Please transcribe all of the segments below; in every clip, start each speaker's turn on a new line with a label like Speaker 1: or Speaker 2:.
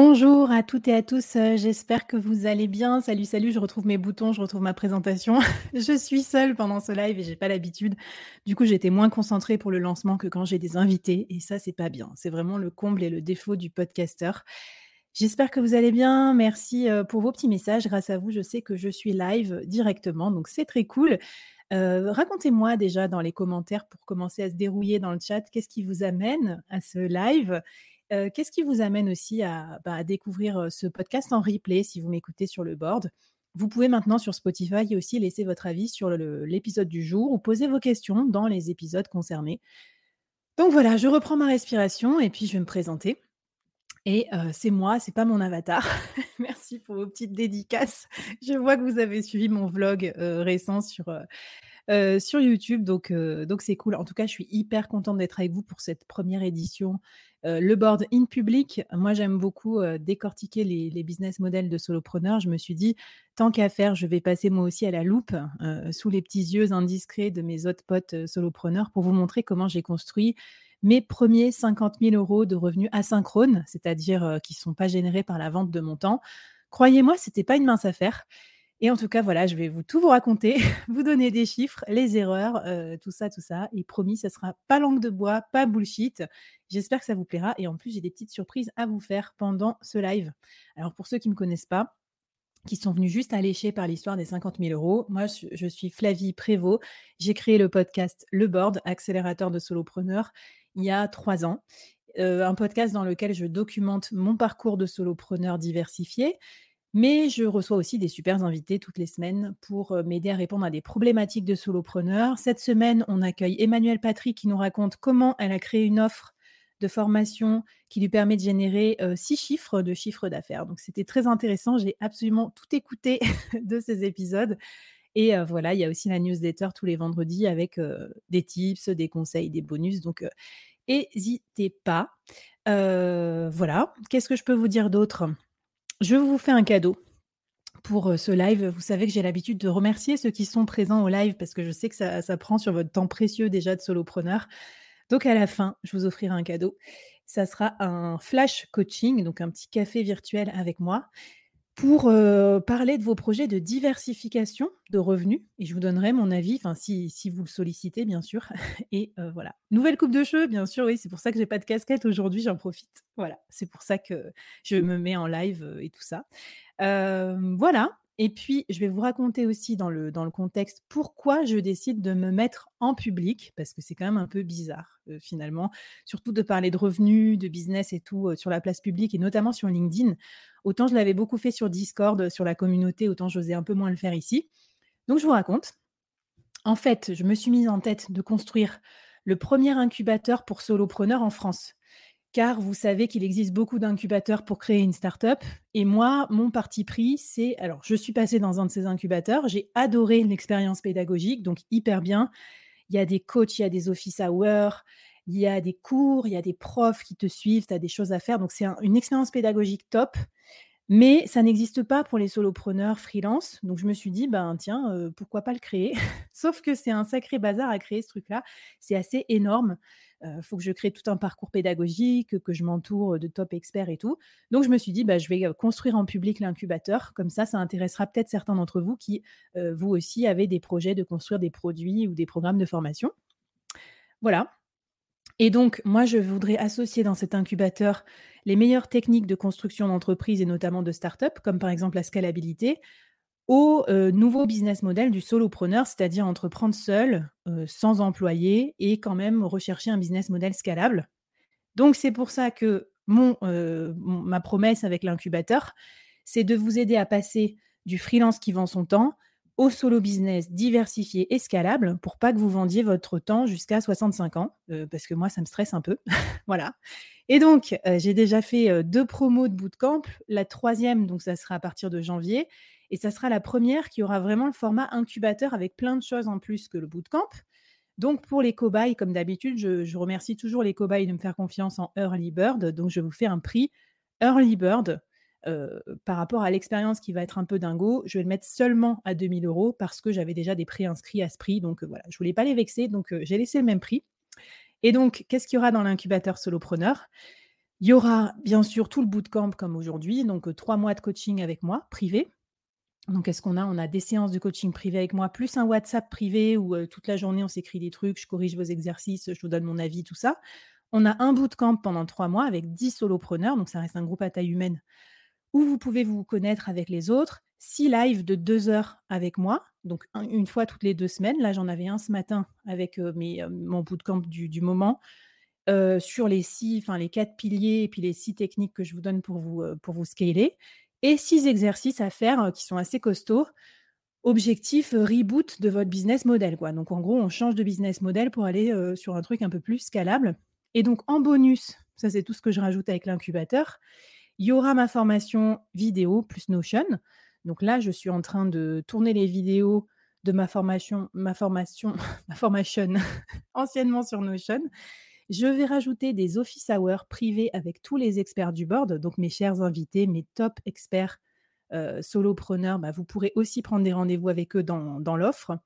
Speaker 1: Bonjour à toutes et à tous, euh, j'espère que vous allez bien. Salut, salut, je retrouve mes boutons, je retrouve ma présentation. je suis seule pendant ce live et j'ai pas l'habitude. Du coup, j'étais moins concentrée pour le lancement que quand j'ai des invités et ça, c'est pas bien. C'est vraiment le comble et le défaut du podcaster. J'espère que vous allez bien. Merci euh, pour vos petits messages. Grâce à vous, je sais que je suis live directement, donc c'est très cool. Euh, racontez-moi déjà dans les commentaires pour commencer à se dérouiller dans le chat, qu'est-ce qui vous amène à ce live qu'est-ce qui vous amène aussi à, bah, découvrir ce podcast en replay si vous m'écoutez sur le board? Vous pouvez maintenant sur Spotify aussi laisser votre avis sur l'épisode du jour ou poser vos questions dans les épisodes concernés. Donc voilà, je reprends ma respiration et puis je vais me présenter. Et c'est moi, c'est pas mon avatar. Merci pour vos petites dédicaces. Je vois que vous avez suivi mon vlog récent sur, sur YouTube, donc donc c'est cool. En tout cas, je suis hyper contente d'être avec vous pour cette première édition le board in public, moi j'aime beaucoup décortiquer les, business models de solopreneurs. Je me suis dit, tant qu'à faire, je vais passer moi aussi à la loupe sous les petits yeux indiscrets de mes autres potes solopreneurs pour vous montrer comment j'ai construit mes premiers 50 000 euros de revenus asynchrones, c'est-à-dire qui ne sont pas générés par la vente de mon temps. Croyez-moi, ce n'était pas une mince affaire. Et en tout cas, voilà, je vais tout vous raconter, vous donner des chiffres, les erreurs, tout ça, tout ça. Et promis, ça sera pas langue de bois, pas bullshit. J'espère que ça vous plaira. Et en plus, j'ai des petites surprises à vous faire pendant ce live. Alors, pour ceux qui ne me connaissent pas, qui sont venus juste allécher par l'histoire des 50 000 euros. Moi, je suis Flavie Prévost. J'ai créé le podcast Le Board, accélérateur de solopreneurs, il y a trois ans. un podcast dans lequel je documente mon parcours de solopreneur diversifié, mais je reçois aussi des super invités toutes les semaines pour m'aider à répondre à des problématiques de solopreneurs. Cette semaine, on accueille Emmanuel Patrick qui nous raconte comment elle a créé une offre de formation qui lui permet de générer six chiffres de chiffre d'affaires. Donc c'était très intéressant. J'ai absolument tout écouté de ces épisodes. Et voilà, il y a aussi la newsletter tous les vendredis avec des tips, des conseils, des bonus. Donc n'hésitez pas. voilà. Qu'est-ce que je peux vous dire d'autre? Je vous fais un cadeau pour ce live. Vous savez que j'ai l'habitude de remercier ceux qui sont présents au live parce que je sais que ça, prend sur votre temps précieux déjà de solopreneur. Donc à la fin, je vous offrirai un cadeau. Ça sera un flash coaching, donc un petit café virtuel avec moi pour parler de vos projets de diversification de revenus. Et je vous donnerai mon avis, enfin si, si vous le sollicitez, bien sûr. Et voilà. Nouvelle coupe de cheveux, bien sûr, oui, c'est pour ça que j'ai pas de casquette aujourd'hui, j'en profite. Voilà, c'est pour ça que je me mets en live et tout ça. voilà. Et puis, je vais vous raconter aussi dans le, contexte pourquoi je décide de me mettre en public, parce que c'est quand même un peu bizarre, finalement, surtout de parler de revenus, de business et tout sur la place publique, et notamment sur LinkedIn. Autant je l'avais beaucoup fait sur Discord, sur la communauté, autant j'osais un peu moins le faire ici. Donc, je vous raconte. En fait, je me suis mise en tête de construire le premier incubateur pour solopreneurs en France car vous savez qu'il existe beaucoup d'incubateurs pour créer une start-up. Et moi, mon parti pris, c'est. Alors, je suis passée dans un de ces incubateurs. J'ai adoré l'expérience pédagogique, donc hyper bien. Il y a des coachs, il y a des office hours, il y a des cours, il y a des profs qui te suivent, tu as des choses à faire. Donc, c'est une expérience pédagogique top. Mais ça n'existe pas pour les solopreneurs freelance. Donc, je me suis dit, ben tiens, euh, pourquoi pas le créer? Sauf que c'est un sacré bazar à créer ce truc-là. C'est assez énorme. Il faut que je crée tout un parcours pédagogique, que je m'entoure de top experts et tout. Donc, je me suis dit, bah, je vais construire en public l'incubateur. Comme ça, ça intéressera peut-être certains d'entre vous qui, vous aussi, avez des projets de construire des produits ou des programmes de formation. Voilà. Et donc, moi, je voudrais associer dans cet incubateur les meilleures techniques de construction d'entreprise et notamment de start-up, comme par exemple la scalabilité, au nouveau business model du solopreneur, c'est-à-dire entreprendre seul, sans employé et quand même rechercher un business model scalable. Donc c'est pour ça que mon, ma promesse avec l'incubateur, c'est de vous aider à passer du freelance qui vend son temps au solo business diversifié et scalable pour pas que vous vendiez votre temps jusqu'à 65 ans, euh, parce que moi, ça me stresse un peu. voilà. Et donc, euh, j'ai déjà fait euh, deux promos de bootcamp. La troisième, donc ça sera à partir de janvier. Et ça sera la première qui aura vraiment le format incubateur avec plein de choses en plus que le bootcamp. Donc, pour les cobayes, comme d'habitude, je, remercie toujours les cobayes de me faire confiance en Early Bird. Donc, je vous fais un prix Early Bird par rapport à l'expérience qui va être un peu dingo, je vais le mettre seulement à 2000 euros parce que j'avais déjà des prix inscrits à ce prix. Donc voilà, je voulais pas les vexer, donc j'ai laissé le même prix. Et donc, qu'est-ce qu'il y aura dans l'incubateur solopreneur? Il y aura bien sûr tout le bootcamp comme aujourd'hui, donc trois mois de coaching avec moi, privé. Donc, qu'est-ce qu'on a On a des séances de coaching privé avec moi, plus un WhatsApp privé où toute la journée on s'écrit des trucs, je corrige vos exercices, je vous donne mon avis, tout ça? On a un bootcamp pendant trois mois avec 10 solopreneurs, donc ça reste un groupe à taille humaine où vous pouvez vous connaître avec les autres. Six lives de deux heures avec moi, donc une fois toutes les deux semaines. Là, j'en avais un ce matin avec mes, mon bootcamp du, du moment. sur les six, enfin les quatre piliers et puis les six techniques que je vous donne pour vous, pour vous scaler. Et six exercices à faire qui sont assez costauds. Objectif reboot de votre business model. Quoi. Donc en gros, on change de business model pour aller sur un truc un peu plus scalable. Et donc en bonus, ça c'est tout ce que je rajoute avec l'incubateur, il y aura ma formation vidéo plus Notion. Donc là, je suis en train de tourner les vidéos de ma formation, ma formation, ma formation anciennement sur Notion. Je vais rajouter des office hours privés avec tous les experts du board, donc mes chers invités, mes top experts euh, solopreneurs. Bah, vous pourrez aussi prendre des rendez-vous avec eux dans, dans l'offre.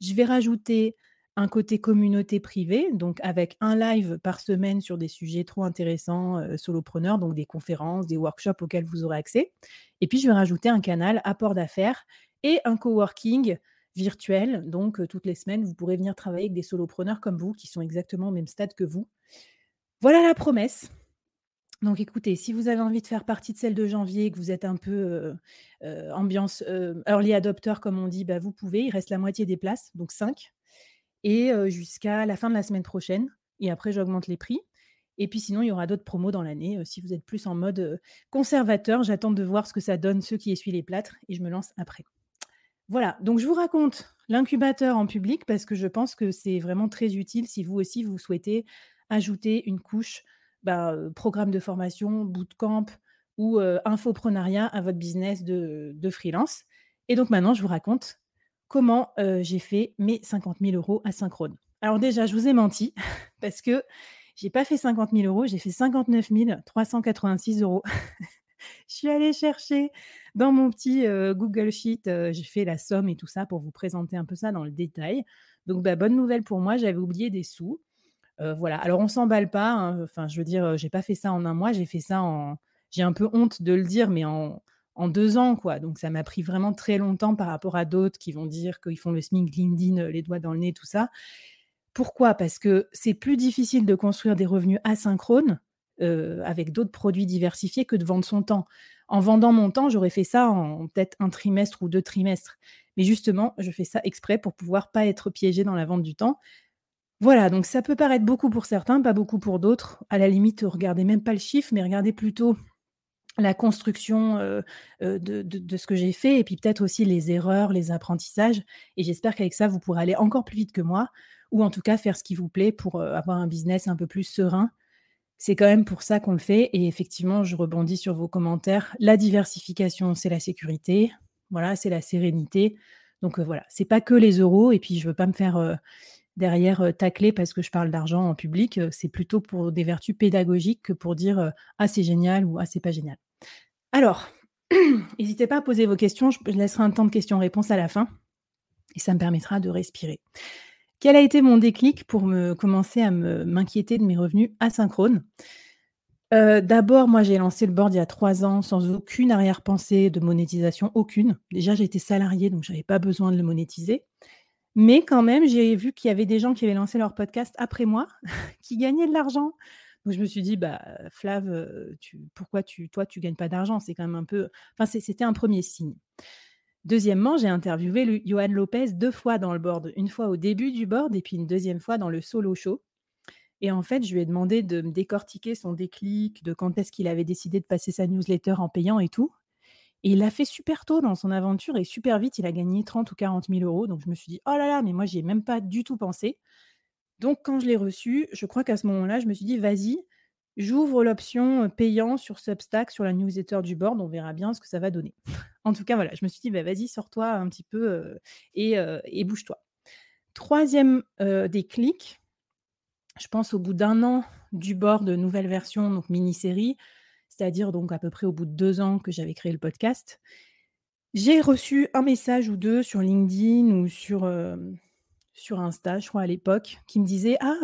Speaker 1: Je vais rajouter un côté communauté privée, donc avec un live par semaine sur des sujets trop intéressants, euh, solopreneurs, donc des conférences, des workshops auxquels vous aurez accès. Et puis, je vais rajouter un canal apport d'affaires et un coworking virtuel. Donc, euh, toutes les semaines, vous pourrez venir travailler avec des solopreneurs comme vous, qui sont exactement au même stade que vous. Voilà la promesse. Donc écoutez, si vous avez envie de faire partie de celle de janvier, que vous êtes un peu euh, ambiance early adopter comme on dit, bah, vous pouvez. Il reste la moitié des places, donc 5 et jusqu'à la fin de la semaine prochaine. Et après, j'augmente les prix. Et puis sinon, il y aura d'autres promos dans l'année. si vous êtes plus en mode conservateur, j'attends de voir ce que ça donne, ceux qui essuient les plâtres, et je me lance après. Voilà, donc je vous raconte l'incubateur en public parce que je pense que c'est vraiment très utile si vous aussi, vous souhaitez ajouter une couche bah, programme de formation, bootcamp ou infoprenariat à votre business de, de freelance. Et donc maintenant, je vous raconte comment j'ai fait mes 50 000 euros asynchrone. Alors déjà, je vous ai menti parce que j'ai pas fait 50 000 euros, j'ai fait 59 386 euros. je suis allée chercher dans mon petit Google Sheet, j'ai fait la somme et tout ça pour vous présenter un peu ça dans le détail. Donc, bah, bonne nouvelle pour moi, j'avais oublié des sous. voilà. Alors, on s'emballe pas. Hein, enfin, je veux dire, j'ai pas fait ça en un mois, j'ai fait ça en. J'ai un peu honte de le dire, mais en, en deux ans, quoi. Donc, ça m'a pris vraiment très longtemps par rapport à d'autres qui vont dire qu'ils font le SMIC, LinkedIn, euh, les doigts dans le nez, tout ça. Pourquoi? Parce que c'est plus difficile de construire des revenus asynchrones euh, avec d'autres produits diversifiés que de vendre son temps. En vendant mon temps, j'aurais fait ça en peut-être un trimestre ou deux trimestres. Mais justement, je fais ça exprès pour pouvoir pas être piégé dans la vente du temps. Voilà, donc ça peut paraître beaucoup pour certains, pas beaucoup pour d'autres. À la limite, regardez même pas le chiffre, mais regardez plutôt la construction de, ce que j'ai fait et puis peut-être aussi les erreurs, les apprentissages. Et j'espère qu'avec ça, vous pourrez aller encore plus vite que moi ou en tout cas faire ce qui vous plaît pour avoir un business un peu plus serein. C'est quand même pour ça qu'on le fait. Et effectivement, je rebondis sur vos commentaires. La diversification, c'est la sécurité. Voilà, c'est la sérénité. Donc voilà, c'est pas que les euros. Et puis je veux pas me faire derrière tacler parce que je parle d'argent en public. c'est plutôt pour des vertus pédagogiques que pour dire ah c'est génial ou ah c'est pas génial. Alors, n'hésitez pas à poser vos questions. Je, laisserai un temps de questions-réponses à la fin et ça me permettra de respirer. Quel a été mon déclic pour me commencer à m'inquiéter de mes revenus asynchrones? Euh, D'abord, moi, j'ai lancé le board il y a trois ans sans aucune arrière-pensée de monétisation, aucune. Déjà, j'étais salariée, donc je n'avais pas besoin de le monétiser. Mais quand même, j'ai vu qu'il y avait des gens qui avaient lancé leur podcast après moi, qui gagnaient de l'argent. Donc je me suis dit, bah, Flav, pourquoi tu, toi, tu gagnes pas d'argent? C'est quand même un peu. Enfin, c'était un premier signe. Deuxièmement, j'ai interviewé le, Johan Lopez deux fois dans le board. Une fois au début du board et puis une deuxième fois dans le solo show. Et en fait, je lui ai demandé de me décortiquer son déclic, de quand est-ce qu'il avait décidé de passer sa newsletter en payant et tout. Et il l'a fait super tôt dans son aventure et super vite, il a gagné 30 ou 40 000 euros. Donc je me suis dit: «Oh là là, mais moi j'y ai même pas du tout pensé». Donc quand je l'ai reçu, je crois qu'à ce moment-là, je me suis dit: «Vas-y, j'ouvre l'option, heu, payant sur Substack, sur la newsletter du board, on verra bien ce que ça va donner». En tout cas, voilà, je me suis dit: «Bah, vas-y, sors-toi un petit peu, heu, et heu, et bouge-toi». 3e, heu, déclic, je pense au bout d'un an du board nouvelle version, donc mini-série, c'est-à-dire donc à peu près au bout de 2 ans que j'avais créé le podcast. J'ai reçu un message ou 2 sur LinkedIn ou sur, sur Insta, je crois à l'époque, qui me disait: «Ah,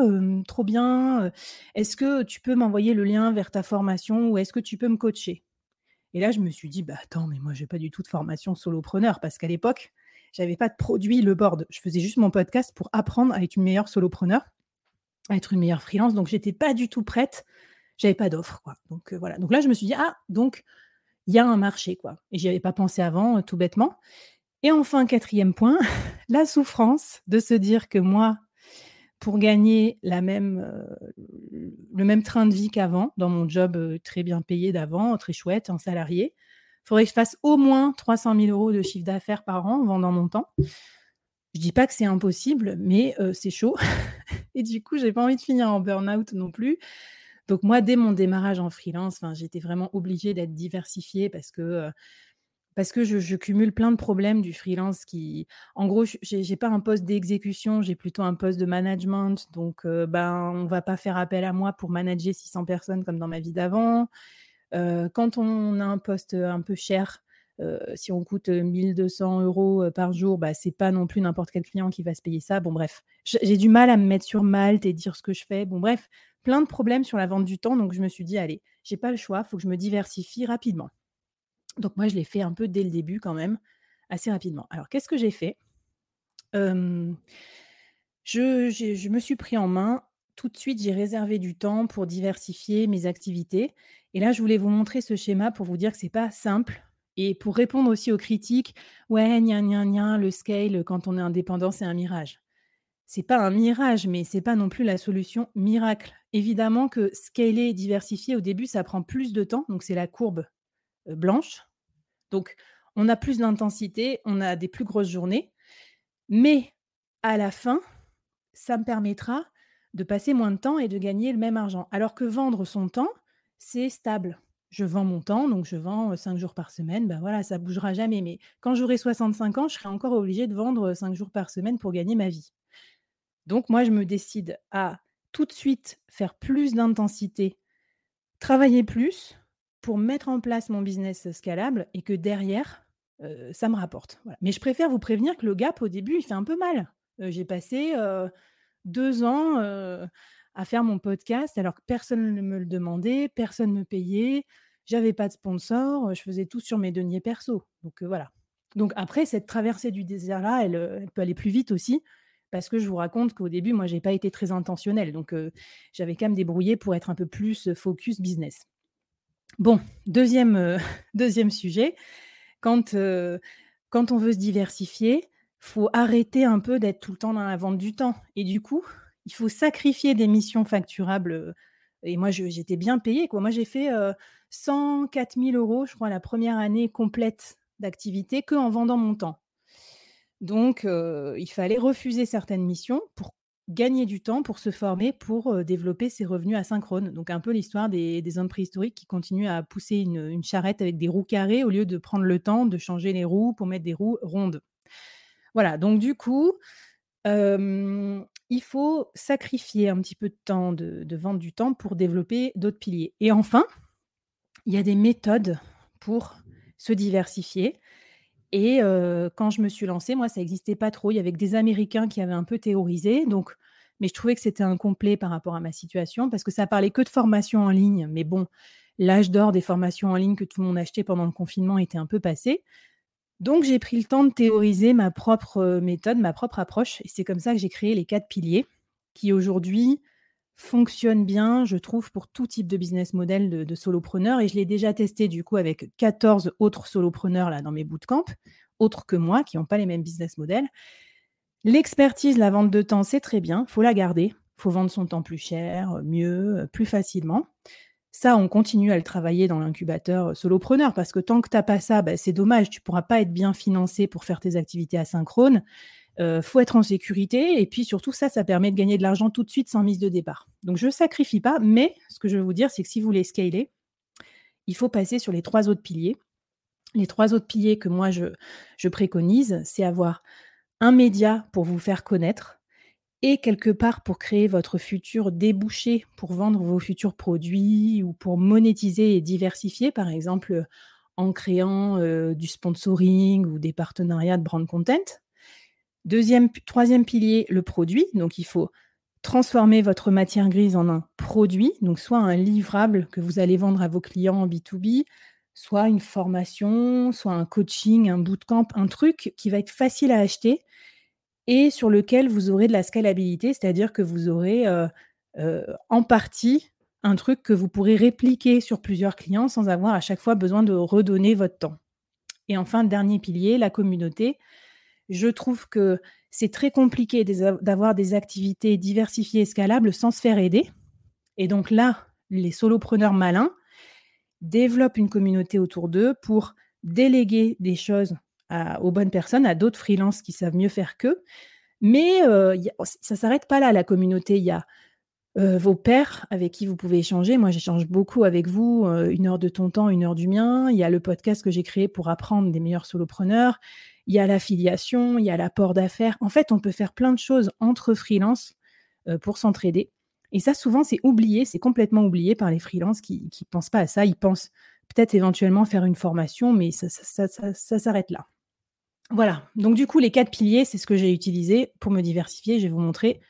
Speaker 1: trop bien, est-ce que tu peux m'envoyer le lien vers ta formation ou est-ce que tu peux me coacher?» et là, je me suis dit: «Bah, attends, mais moi j'ai pas du tout de formation solopreneur» parce qu'à l'époque, j'avais pas de produit le board. Je faisais juste mon podcast pour apprendre à être une meilleure solopreneur, à être une meilleure freelance, donc j'étais pas du tout prête. J'avais pas d'offre, quoi, donc heu, voilà. Donc là, je me suis dit: «Ah, donc il y a un marché, quoi» et j'y avais pas pensé avant, heu, tout bêtement et enfin, 4e point, la souffrance de se dire que moi, pour gagner la même, heu, le même train de vie qu'avant, dans mon job, très bien payé d'avant, très chouette, en salarié, faudrait que je fasse au moins 300 000 € de chiffre d'affaires par an en vendant mon temps. Je dis pas que c'est impossible, mais c'est chaud et du coup, j'ai pas envie de finir en burn-out non plus. Donc moi, dès mon démarrage en freelance, j'étais vraiment obligée d'être diversifiée parce que, heu, parce que je cumule plein de problèmes du freelance qui en gros, j'ai pas un poste d'exécution, j'ai plutôt un poste de management donc heu, ben, on va pas faire appel à moi pour manager 600 personnes comme dans ma vie d'avant. Heu, quand on a un poste, heu, un peu cher, si on coûte, heu, 1 200 €, heu, par jour, bah, c'est pas non plus n'importe quel client qui va se payer ça. Bon bref, j'ai du mal à me mettre sur Malte et dire ce que je fais. Bon bref, plein de problèmes sur la vente du temps donc je me suis dit: «Allez, j'ai pas le choix, faut que je me diversifie rapidement». Donc moi, je l'ai fait un peu dès le début quand même, assez rapidement. Alors qu'est-ce que j'ai fait? Je j'ai je me suis pris en main. Tout de suite, j'ai réservé du temps pour diversifier mes activités et là, je voulais vous montrer ce schéma pour vous dire que c'est pas simple et pour répondre aussi aux critiques: «Ouais, gna gna gna, le scale, quand on est indépendant, c'est un mirage». C'est pas un mirage, mais c'est pas non plus la solution miracle. Évidemment que scaler et diversifier au début, ça prend plus de temps, donc c'est la courbe, heu, blanche. Donc on a plus d'intensité, on a des plus grosses journées, mais à la fin, ça me permettra de passer moins de temps et de gagner le même argent. Alors que vendre son temps, c'est stable. Je vends mon temps, donc je vends, heu, 5 jours par semaine, bah, voilà, ça bougera jamais, mais quand j'aurai 65 ans, je serai encore obligée de vendre, heu, 5 jours par semaine pour gagner ma vie. Donc moi, je me décide à tout de suite faire plus d'intensité, travailler plus pour mettre en place mon business scalable et que derrière, heu, ça me rapporte. Mais je préfère vous prévenir que le gap au début, il fait un peu mal. Heu, j'ai passé, heu, 2 ans, à faire mon podcast alors que personne ne me le demandait, personne me payait, j'avais pas de sponsor, je faisais tout sur mes deniers perso. Donc voilà. Donc après cette traversée du désert-là, elle peut aller plus vite aussi parce que je vous raconte qu'au début, moi, j'ai pas été très intentionnelle donc j'avais qu'à me débrouiller pour être un peu plus, focus business. Bon, 2e, heu, 2e sujet, quand, quand on veut se diversifier, faut arrêter un peu d'être tout le temps dans la vente du temps et du coup, il faut sacrifier des missions facturables, et moi j'étais bien payée. Moi, j'ai fait, heu, 104 000 € je crois la 1re année complète d'activité qu'en vendant mon temps. Donc il fallait refuser certaines missions pour gagner du temps, pour se former, pour, développer ses revenus asynchrones. Donc un peu l'histoire des des hommes préhistoriques qui continuent à pousser une, charrette avec des roues carrées au lieu de prendre le temps de changer les roues pour mettre des roues rondes. Voilà, donc du coup, il faut sacrifier un petit peu de temps de de du temps pour développer d'autres piliers et enfin, il y a des méthodes pour se diversifier et quand je me suis lancée, moi, ça existait pas trop. Il y avait des Américains qui avaient un peu théorisé, donc mais je trouvais que c'était incomplet par rapport à ma situation parce que ça parlait que de formation en ligne. Mais bon, l'âge d'or des formations en ligne que tout le monde achetait pendant le confinement était un peu passé. Donc j'ai pris le temps de théoriser ma propre, méthode, ma propre approche et c'est comme ça que j'ai créé les 4 piliers qui aujourd'hui fonctionnent bien, je trouve, pour tout type de business model de solopreneur et je l'ai déjà testé du coup avec 14 autres solopreneurs là dans mes bootcamps, autres que moi, qui ont pas les mêmes business models. L'expertise, la vente de temps, c'est très bien, faut la garder, faut vendre son temps plus cher, heu, mieux, heu, plus facilement. Ça, on continue à le travailler dans l'incubateur, solopreneur parce que tant que tu as pas ça, bah, c'est dommage, tu pourras pas être bien financé pour faire tes activités asynchrones. Il faut être en sécurité et puis surtout ça, ça permet de gagner de l'argent tout de suite sans mise de départ. Donc je sacrifie pas, mais ce que je veux vous dire, c'est que si vous voulez scaler, il faut passer sur les trois autres piliers. Les trois autres piliers que moi je je préconise, c'est avoir un média pour vous faire connaître et quelque part pour créer votre futur débouché pour vendre vos futurs produits ou pour monétiser et diversifier, par exemple, en créant, du sponsoring ou des partenariats de brand content. Deuxième, troisième pilier, le produit. Donc, il faut transformer votre matière grise en un produit, donc soit un livrable que vous allez vendre à vos clients en B2B, soit une formation, soit un coaching, un bootcamp, un truc qui va être facile à acheter et sur lequel vous aurez de la scalabilité, c'est-à-dire que vous aurez en partie un truc que vous pourrez répliquer sur plusieurs clients sans avoir à chaque fois besoin de redonner votre temps. Et enfin, dernier pilier, la communauté. Je trouve que c'est très compliqué d'avoir des activités diversifiées et scalables sans se faire aider. Et donc là, les solopreneurs malins développent une communauté autour d'eux pour déléguer des choses aux bonnes personnes, à d'autres freelances qui savent mieux faire qu'eux. Mais ça ne s'arrête pas là, la communauté. Il y a vos pairs avec qui vous pouvez échanger. Moi, j'échange beaucoup avec vous, une heure de ton temps, une heure du mien. Il y a le podcast que j'ai créé pour apprendre des meilleurs solopreneurs. Il y a l'affiliation, il y a l'apport d'affaires. En fait, on peut faire plein de choses entre freelances pour s'entraider. Et ça, souvent, c'est oublié, c'est complètement oublié par les freelances qui ne pensent pas à ça. Ils pensent peut-être éventuellement faire une formation, mais ça s'arrête là. Voilà, donc du coup, les quatre piliers, c'est ce que j'ai utilisé pour me diversifier. Je vais vous montrer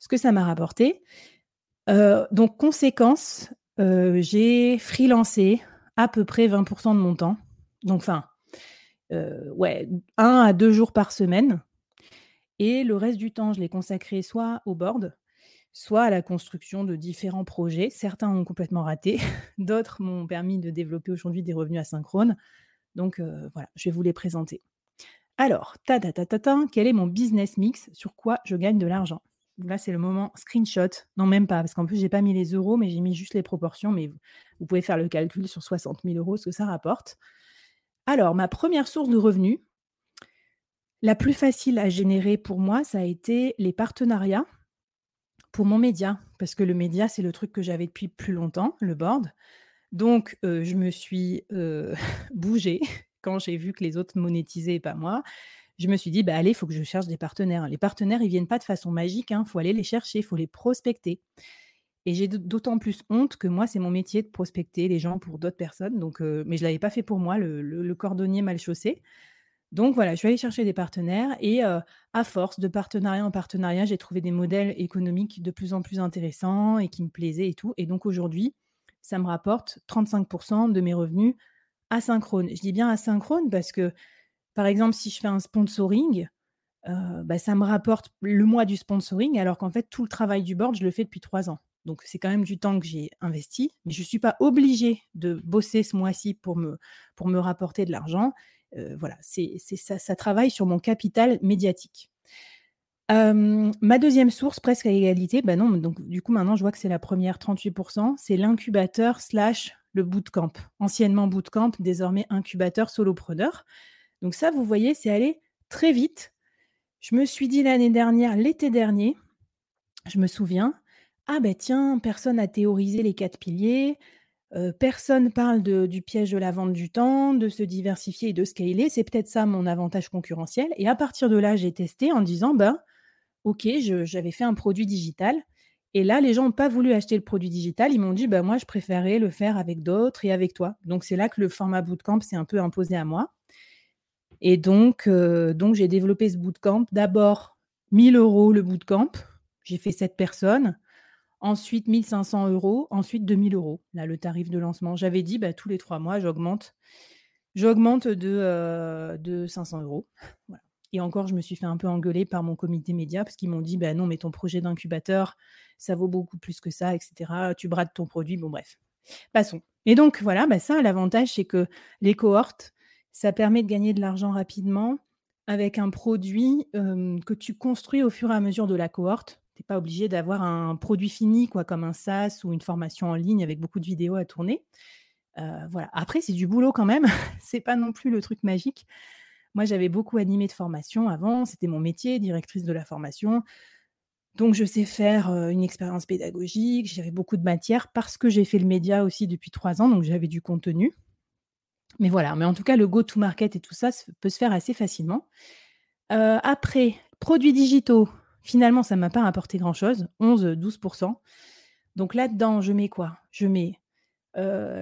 Speaker 1: ce que ça m'a rapporté. Euh, donc, conséquence, euh, j'ai freelancé à peu près 20% de mon temps. Donc, enfin, euh, ouais, un à deux jours par semaine. Et le reste du temps, je l'ai consacré soit au board, soit à la construction de différents projets. Certains ont complètement raté, d'autres m'ont permis de développer aujourd'hui des revenus asynchrones. Donc voilà, je vais vous les présenter. Alors, ta ta ta ta quel est mon business mix? Sur quoi je gagne de l'argent? Là, c'est le moment screenshot. Non, même pas, parce qu'en plus, j'ai pas mis les euros, mais j'ai mis juste les proportions. Mais vous pouvez faire le calcul sur 60 000 euros, ce que ça rapporte. Alors, ma première source de revenus, la plus facile à générer pour moi, ça a été les partenariats pour mon média, parce que le média, c'est le truc que j'avais depuis plus longtemps, le board. Donc, je me suis bougée quand j'ai vu que les autres monétisaient et pas moi, je me suis dit, bah allez, il faut que je cherche des partenaires. Les partenaires, ils viennent pas de façon magique, il hein, faut aller les chercher, il faut les prospecter. Et j'ai d'autant plus honte que moi, c'est mon métier de prospecter les gens pour d'autres personnes. Donc, mais je ne l'avais pas fait pour moi, le, cordonnier mal chaussé. Donc voilà, je suis allée chercher des partenaires et à force de partenariat en partenariat, j'ai trouvé des modèles économiques de plus en plus intéressants et qui me plaisaient et tout. Et donc aujourd'hui, ça me rapporte 35% de mes revenus asynchrone. Je dis bien asynchrone parce que, par exemple, si je fais un sponsoring, bah, ça me rapporte le mois du sponsoring, alors qu'en fait, tout le travail du board, je le fais depuis trois ans. Donc, c'est quand même du temps que j'ai investi, mais je ne suis pas obligée de bosser ce mois-ci pour me, pour me rapporter de l'argent. voilà, c'est ça, ça travaille sur mon capital médiatique. ma deuxième source, presque à égalité, bah non, donc du coup maintenant je vois que c'est la première 38%, c'est l'incubateur slash le bootcamp, anciennement bootcamp, désormais incubateur solopreneur. Donc ça, vous voyez, c'est allé très vite. Je me suis dit l'année dernière, l'été dernier, je me souviens, ah ben tiens, personne n'a théorisé les quatre piliers, euh, personne parle du piège de la vente du temps, de se diversifier et de scaler, c'est peut-être ça mon avantage concurrentiel. Et à partir de là, j'ai testé en disant, ben, ok, j'avais fait un produit digital, et là, les gens n'ont pas voulu acheter le produit digital. Ils m'ont dit, bah, moi, je préférais le faire avec d'autres et avec toi. Donc, c'est là que le format bootcamp s'est un peu imposé à moi. Et donc, euh, donc j'ai développé ce bootcamp. D'abord, 1000 euros le bootcamp. J'ai fait 7 personnes. Ensuite, 1500 euros. Ensuite, 2000 euros, là, le tarif de lancement. J'avais dit, bah, tous les trois mois, j'augmente. J'augmente de, euh, de 500 euros. Et encore, je me suis fait un peu engueuler par mon comité média parce qu'ils m'ont dit bah non, mais ton projet d'incubateur, ça vaut beaucoup plus que ça, etc. Tu brades ton produit. Bon, bref. Passons. Et donc, voilà, bah ça, l'avantage, c'est que les cohortes, ça permet de gagner de l'argent rapidement avec un produit que tu construis au fur et à mesure de la cohorte. Tu es pas obligé d'avoir un produit fini, quoi, comme un SaaS ou une formation en ligne avec beaucoup de vidéos à tourner. Voilà. Après, c'est du boulot quand même, c'est pas non plus le truc magique. Moi, j'avais beaucoup animé de formation avant, c'était mon métier, directrice de la formation. Donc je sais faire, une expérience pédagogique, j'avais beaucoup de matière parce que j'ai fait le média aussi depuis 3 ans, donc j'avais du contenu. Mais voilà, mais en tout cas, le go to market et tout ça peut se faire assez facilement. Heu, après, produits digitaux, finalement, ça m'a pas rapporté grand-chose, 11-12% Donc là-dedans, je mets quoi? Je mets,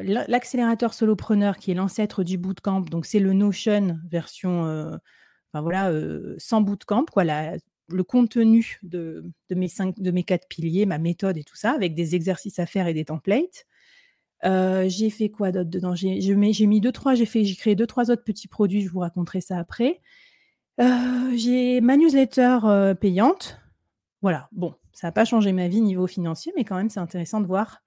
Speaker 1: l'a l'accélérateur solopreneur qui est l'ancêtre du bootcamp, donc c'est le Notion version, heu, sans bootcamp le contenu de mes 5 de mes 4 piliers, ma méthode et tout ça, avec des exercices à faire et des templates. Heu, j'ai fait quoi d'autre dedans? J'ai mis 2-3 j'ai fait j'ai créé deux trois autres petits produits, je vous raconterai ça après. Heu, j'ai ma newsletter, heu, payante. Voilà, bon, ça a pas changé ma vie niveau financier, mais quand même, c'est intéressant de voir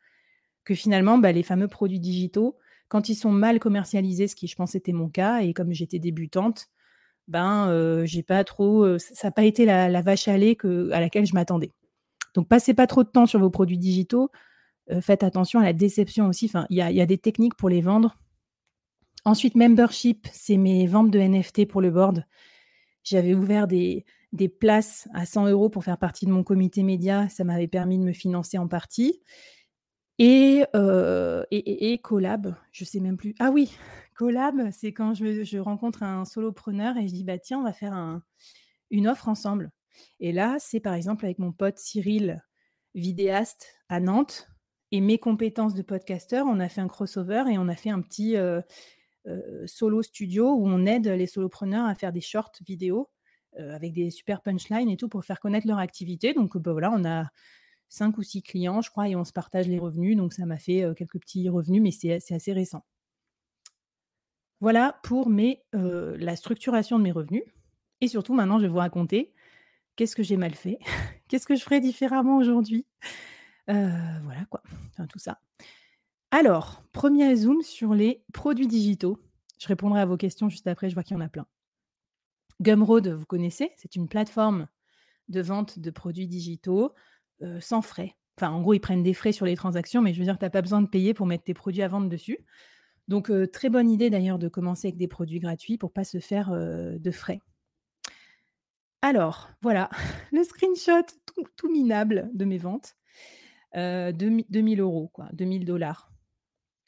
Speaker 1: que finalement, bah, les fameux produits digitaux, quand ils sont mal commercialisés, ce qui je pense était mon cas et comme j'étais débutante, ben, j'ai pas trop, ça a pas été la vache à lait à laquelle je m'attendais. Donc passez pas trop de temps sur vos produits digitaux, heu, faites attention à la déception aussi, il y a des techniques pour les vendre. Ensuite, membership, c'est mes ventes de NFT pour le board. J'avais ouvert des des places à 100 euros pour faire partie de mon comité média, ça m'avait permis de me financer en partie et heu et et collab, je sais même plus. Ah oui, collab, c'est quand je rencontre un solopreneur et je dis: «Bah, tiens, on va faire un une offre ensemble» et là, c'est par exemple avec mon pote Cyril, vidéaste à Nantes et mes compétences de podcasteur, on a fait un crossover et on a fait un petit, heu heu, solo studio où on aide les solopreneurs à faire des shorts vidéos, heu, avec des super punchlines et tout pour faire connaître leur activité. Donc bah, voilà, on a 5 ou 6 clients, je crois et on se partage les revenus. Donc ça m'a fait, quelques petits revenus mais c'est assez récent. Voilà pour la structuration de mes revenus. Et surtout maintenant je vais vous raconter qu'est-ce que j'ai mal fait, qu'est-ce que je ferais différemment aujourd'hui, voilà quoi, enfin tout ça. Alors, premier zoom sur les produits digitaux. Je répondrai à vos questions juste après, je vois qu'il y en a plein. Gumroad, vous connaissez, c'est une plateforme de vente de produits digitaux, heu, sans frais. Enfin, en gros, ils prennent des frais sur les transactions, mais je veux dire, tu as pas besoin de payer pour mettre tes produits à vendre dessus. Donc, heu, très bonne idée d'ailleurs de commencer avec des produits gratuits pour pas se faire, de frais. Alors, voilà, le screenshot tout minable de mes ventes, heu, deux mi 2 000 €, quoi, 2 000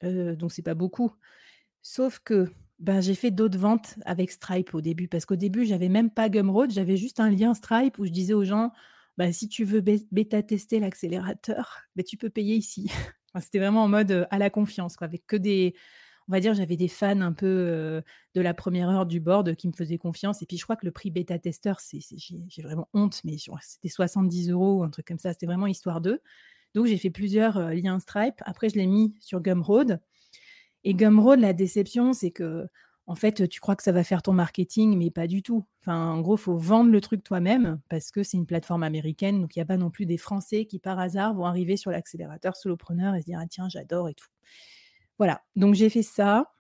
Speaker 1: Heu, donc c'est pas beaucoup. Sauf que, ben, j'ai fait d'autres ventes avec Stripe au début, parce qu'au début, j'avais même pas Gumroad, j'avais juste un lien Stripe où je disais aux gens: «Bah, si tu veux bé bêta tester l'accélérateur, bah, tu peux payer ici». C'était vraiment en mode, heu, à la confiance, quoi, avec que des on va dire, j'avais des fans un peu, heu, de la première heure du board qui me faisaient confiance et puis je crois que le prix bêta testeur, j'ai vraiment honte, mais c'était 70 euros un truc comme ça, c'était vraiment histoire d'eux. Donc j'ai fait plusieurs, heu, liens Stripe. Après je l'ai mis sur Gumroad et Gumroad, la déception, c'est que en fait, tu crois que ça va faire ton marketing, mais pas du tout. Enfin, en gros, il faut vendre le truc toi-même parce que c'est une plateforme américaine, donc il y a pas non plus des Français qui, par hasard, vont arriver sur l'accélérateur solopreneur et se dire: «Ah tiens, j'adore et tout». Voilà, donc j'ai fait ça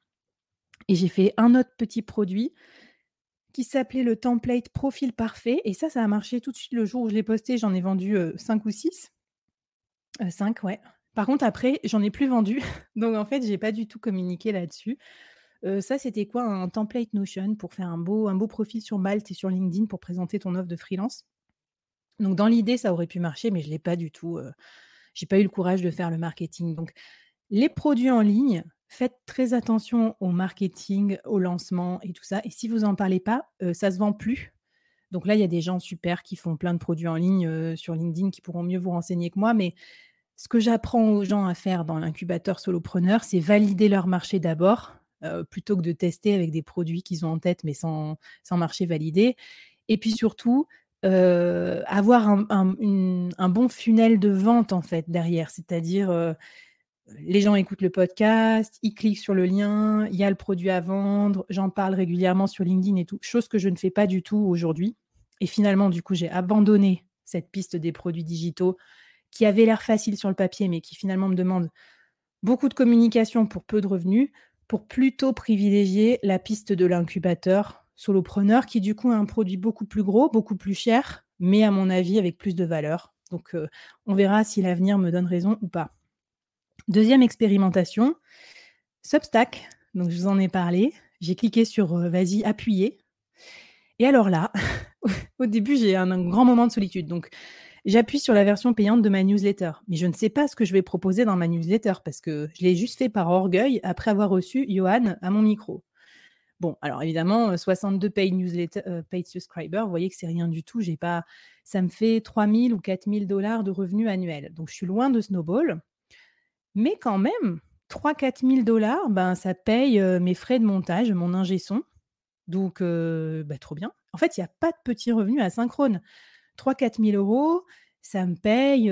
Speaker 1: et j'ai fait un autre petit produit qui s'appelait le template profil parfait et ça, ça a marché tout de suite le jour où je l'ai posté, j'en ai vendu, heu, 5 ou 6. Heu, 5 ouais. Par contre après, j'en ai plus vendu, donc en fait, j'ai pas du tout communiqué là-dessus. Heu, ça, c'était quoi? Un template Notion pour faire un beau un beau profil sur Malte et sur LinkedIn pour présenter ton offre de freelance? Donc dans l'idée, ça aurait pu marcher, mais je l'ai pas du tout, heu, j'ai pas eu le courage de faire le marketing. Donc les produits en ligne, faites très attention au marketing, au lancement et tout ça et si vous en parlez pas, heu, ça se vend plus. Donc là, il y a des gens super qui font plein de produits en ligne, heu, sur LinkedIn qui pourront mieux vous renseigner que moi, mais ce que j'apprends aux gens à faire dans l'incubateur solopreneur, c'est valider leur marché d'abord, heu, plutôt que de tester avec des produits qu'ils ont en tête mais sans marché validé et puis surtout, heu, avoir un un bon funnel de vente en fait derrière. C'est-à-dire, les gens écoutent le podcast, ils cliquent sur le lien, il y a le produit à vendre, j'en parle régulièrement sur LinkedIn et tout, chose que je ne fais pas du tout aujourd'hui et finalement du coup, j'ai abandonné cette piste des produits digitaux qui avait l'air facile sur le papier, mais qui finalement me demande beaucoup de communication pour peu de revenus, pour plutôt privilégier la piste de l'incubateur solopreneur qui du coup a un produit beaucoup plus gros, beaucoup plus cher, mais à mon avis avec plus de valeur. Donc, on verra si l'avenir me donne raison ou pas. Deuxième expérimentation, Substack. Donc, je vous en ai parlé. J'ai cliqué sur Vas-y, appuyer. Et alors là, au début, j'ai un, grand moment de solitude. Donc, j'appuie sur la version payante de ma newsletter. Mais je ne sais pas ce que je vais proposer dans ma newsletter parce que je l'ai juste fait par orgueil après avoir reçu Johan à mon micro. Bon, alors évidemment, 62 paid newsletter, paid subscribers, vous voyez que c'est rien du tout. J'ai pas, ça me fait 3000 ou 4000 dollars de revenus annuels. Donc je suis loin de Snowball. Mais quand même, 3-4 000 dollars, ben, ça paye mes frais de montage, mon ingé son. Donc, bah, trop bien. En fait, il n'y a pas de petits revenus asynchrone. 3-4 000 euros, ça me paye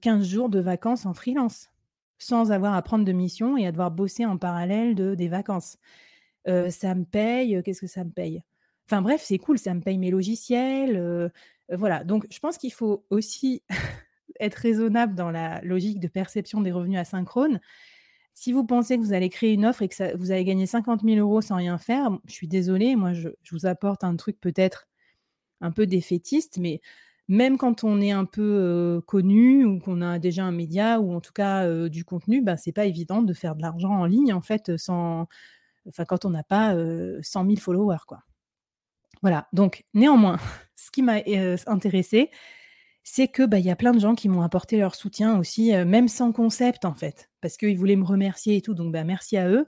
Speaker 1: 15 jours de vacances en freelance, sans avoir à prendre de mission et à devoir bosser en parallèle de, des vacances. ça me paye, qu'est-ce que ça me paye? Enfin bref, c'est cool, ça me paye mes logiciels. voilà, donc je pense qu'il faut aussi être raisonnable dans la logique de perception des revenus asynchrones. Si vous pensez que vous allez créer une offre et que vous allez gagner 50 000 euros sans rien faire, je suis désolée, moi je, vous apporte un truc peut-être un peu défaitiste, mais même quand on est un peu connu ou qu'on a déjà un média ou en tout cas du contenu, bah, c'est pas évident de faire de l'argent en ligne en fait sans, enfin quand on n'a pas 100 000 followers quoi. Voilà. Donc néanmoins, ce qui m'a intéressé, c'est que bah, y a plein de gens qui m'ont apporté leur soutien aussi, même sans concept en fait, parce qu'ils voulaient me remercier et tout. Donc bah, merci à eux.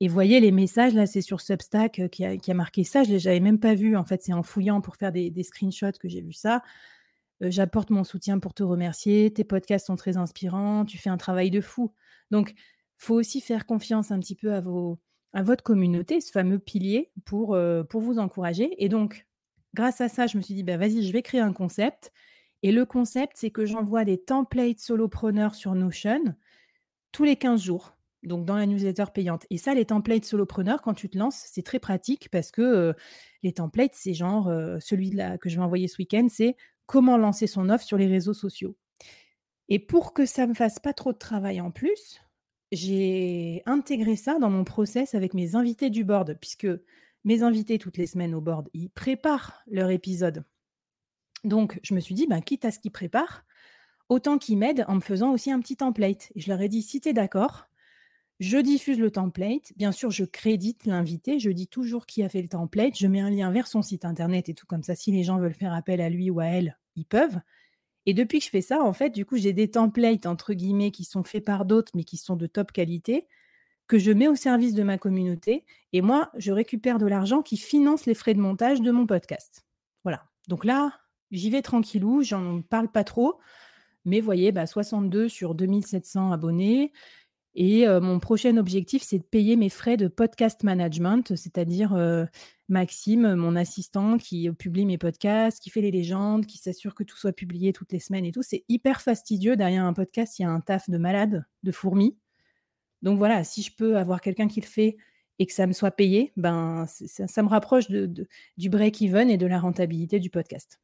Speaker 1: Et voyez les messages, là, c'est sur Substack qui a, marqué ça. Je l'avais même pas vu. En fait, c'est en fouillant pour faire des, screenshots que j'ai vu ça. J'apporte mon soutien pour te remercier. Tes podcasts sont très inspirants. Tu fais un travail de fou. Donc, faut aussi faire confiance un petit peu à, vos, à votre communauté, ce fameux pilier, pour, pour vous encourager. Et donc, grâce à ça, je me suis dit, bah, vas-y, je vais créer un concept. Et le concept, c'est que j'envoie des templates solopreneurs sur Notion tous les 15 jours, donc dans la newsletter payante. Et ça, les templates solopreneurs, quand tu te lances, c'est très pratique parce que les templates, c'est genre celui là que je vais envoyer ce week-end, c'est comment lancer son offre sur les réseaux sociaux. Et pour que ça ne me fasse pas trop de travail en plus, j'ai intégré ça dans mon process avec mes invités du board, puisque mes invités toutes les semaines au board, ils préparent leur épisode. Donc, je me suis dit, ben, quitte à ce qu'ils préparent, autant qu'ils m'aident en me faisant aussi un petit template. Et je leur ai dit, si tu es d'accord, je diffuse le template. Bien sûr, je crédite l'invité. Je dis toujours qui a fait le template. Je mets un lien vers son site internet et tout comme ça. Si les gens veulent faire appel à lui ou à elle, ils peuvent. Et depuis que je fais ça, en fait, du coup, j'ai des templates, entre guillemets, qui sont faits par d'autres, mais qui sont de top qualité, que je mets au service de ma communauté. Et moi, je récupère de l'argent qui finance les frais de montage de mon podcast. Voilà. Donc là, J'y vais tranquillou, j'en parle pas trop, mais voyez, bah, 62 sur 2700 abonnés. Et mon prochain objectif, c'est de payer mes frais de podcast management, c'est-à-dire Maxime, mon assistant qui publie mes podcasts, qui fait les légendes, qui s'assure que tout soit publié toutes les semaines et tout. C'est hyper fastidieux. Derrière un podcast, il y a un taf de malade, de fourmis. Donc voilà, si je peux avoir quelqu'un qui le fait et que ça me soit payé, ben, ça, me rapproche du break-even et de la rentabilité du podcast.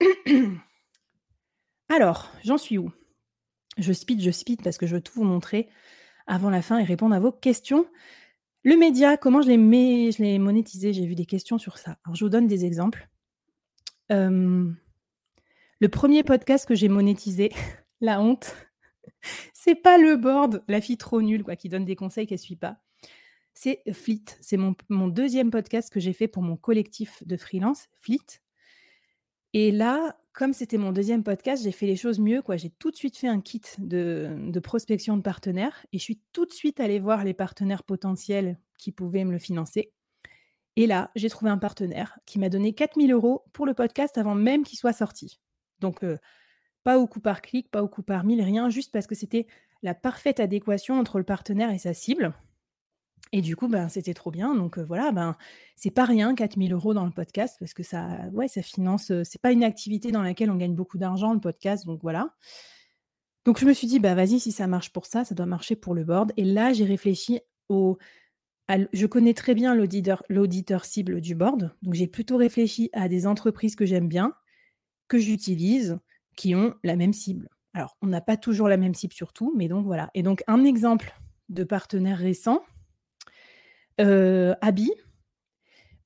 Speaker 1: Alors, j'en suis où? Je speed, je speed parce que je veux tout vous montrer avant la fin et répondre à vos questions. Le média, comment je l'ai, monétisé J'ai vu des questions sur ça. Alors, je vous donne des exemples. le premier podcast que j'ai monétisé, la honte, c'est pas le board, la fille trop nulle, quoi, qui donne des conseils qu'elle suit pas. C'est Fleet. C'est mon, deuxième podcast que j'ai fait pour mon collectif de freelance, Fleet. Et là, comme c'était mon deuxième podcast, j'ai fait les choses mieux. J'ai tout de suite fait un kit de, prospection de partenaires et je suis tout de suite allée voir les partenaires potentiels qui pouvaient me le financer. Et là, j'ai trouvé un partenaire qui m'a donné 4000 euros pour le podcast avant même qu'il soit sorti. Donc, pas au coup par clic, pas au coup par mille, rien, juste parce que c'était la parfaite adéquation entre le partenaire et sa cible. Et du coup, ben, c'était trop bien. Donc voilà, ben, c'est pas rien, 4000 euros dans le podcast, parce que ça, ouais, ça finance. c'est pas une activité dans laquelle on gagne beaucoup d'argent, le podcast. Donc voilà. Donc je me suis dit, bah vas-y, si ça marche pour ça, ça doit marcher pour le board. Et là, j'ai réfléchi au. je connais très bien l'auditeur, l'auditeur cible du board. Donc j'ai plutôt réfléchi à des entreprises que j'aime bien, que j'utilise, qui ont la même cible. Alors, on n'a pas toujours la même cible sur tout, mais donc voilà. Et donc, un exemple de partenaire récent, Abi,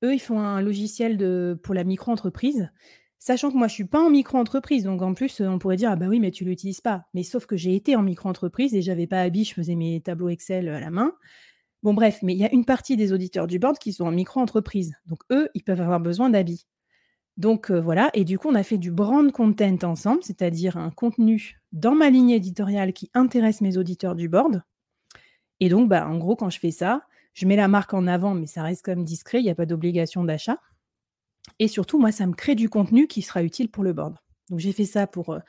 Speaker 1: eux, ils font un logiciel de, pour la micro-entreprise. Sachant que moi, je suis pas en micro-entreprise, donc en plus, on pourrait dire: «Ah bah oui, mais tu l'utilises pas». Mais sauf que j'ai été en micro-entreprise et j'avais pas Habit, je faisais mes tableaux Excel, à la main. Bon bref, mais il y a une partie des auditeurs du board qui sont en micro-entreprise. Donc eux, ils peuvent avoir besoin d'Habit. Donc heu, voilà et du coup, on a fait du brand content ensemble, c'est-à-dire un contenu dans ma ligne éditoriale qui intéresse mes auditeurs du board et donc bah, en gros, quand je fais ça, je mets la marque en avant, mais ça reste quand même discret, il y a pas d'obligation d'achat et surtout, moi, ça me crée du contenu qui sera utile pour le board. Donc j'ai fait ça pour, heu,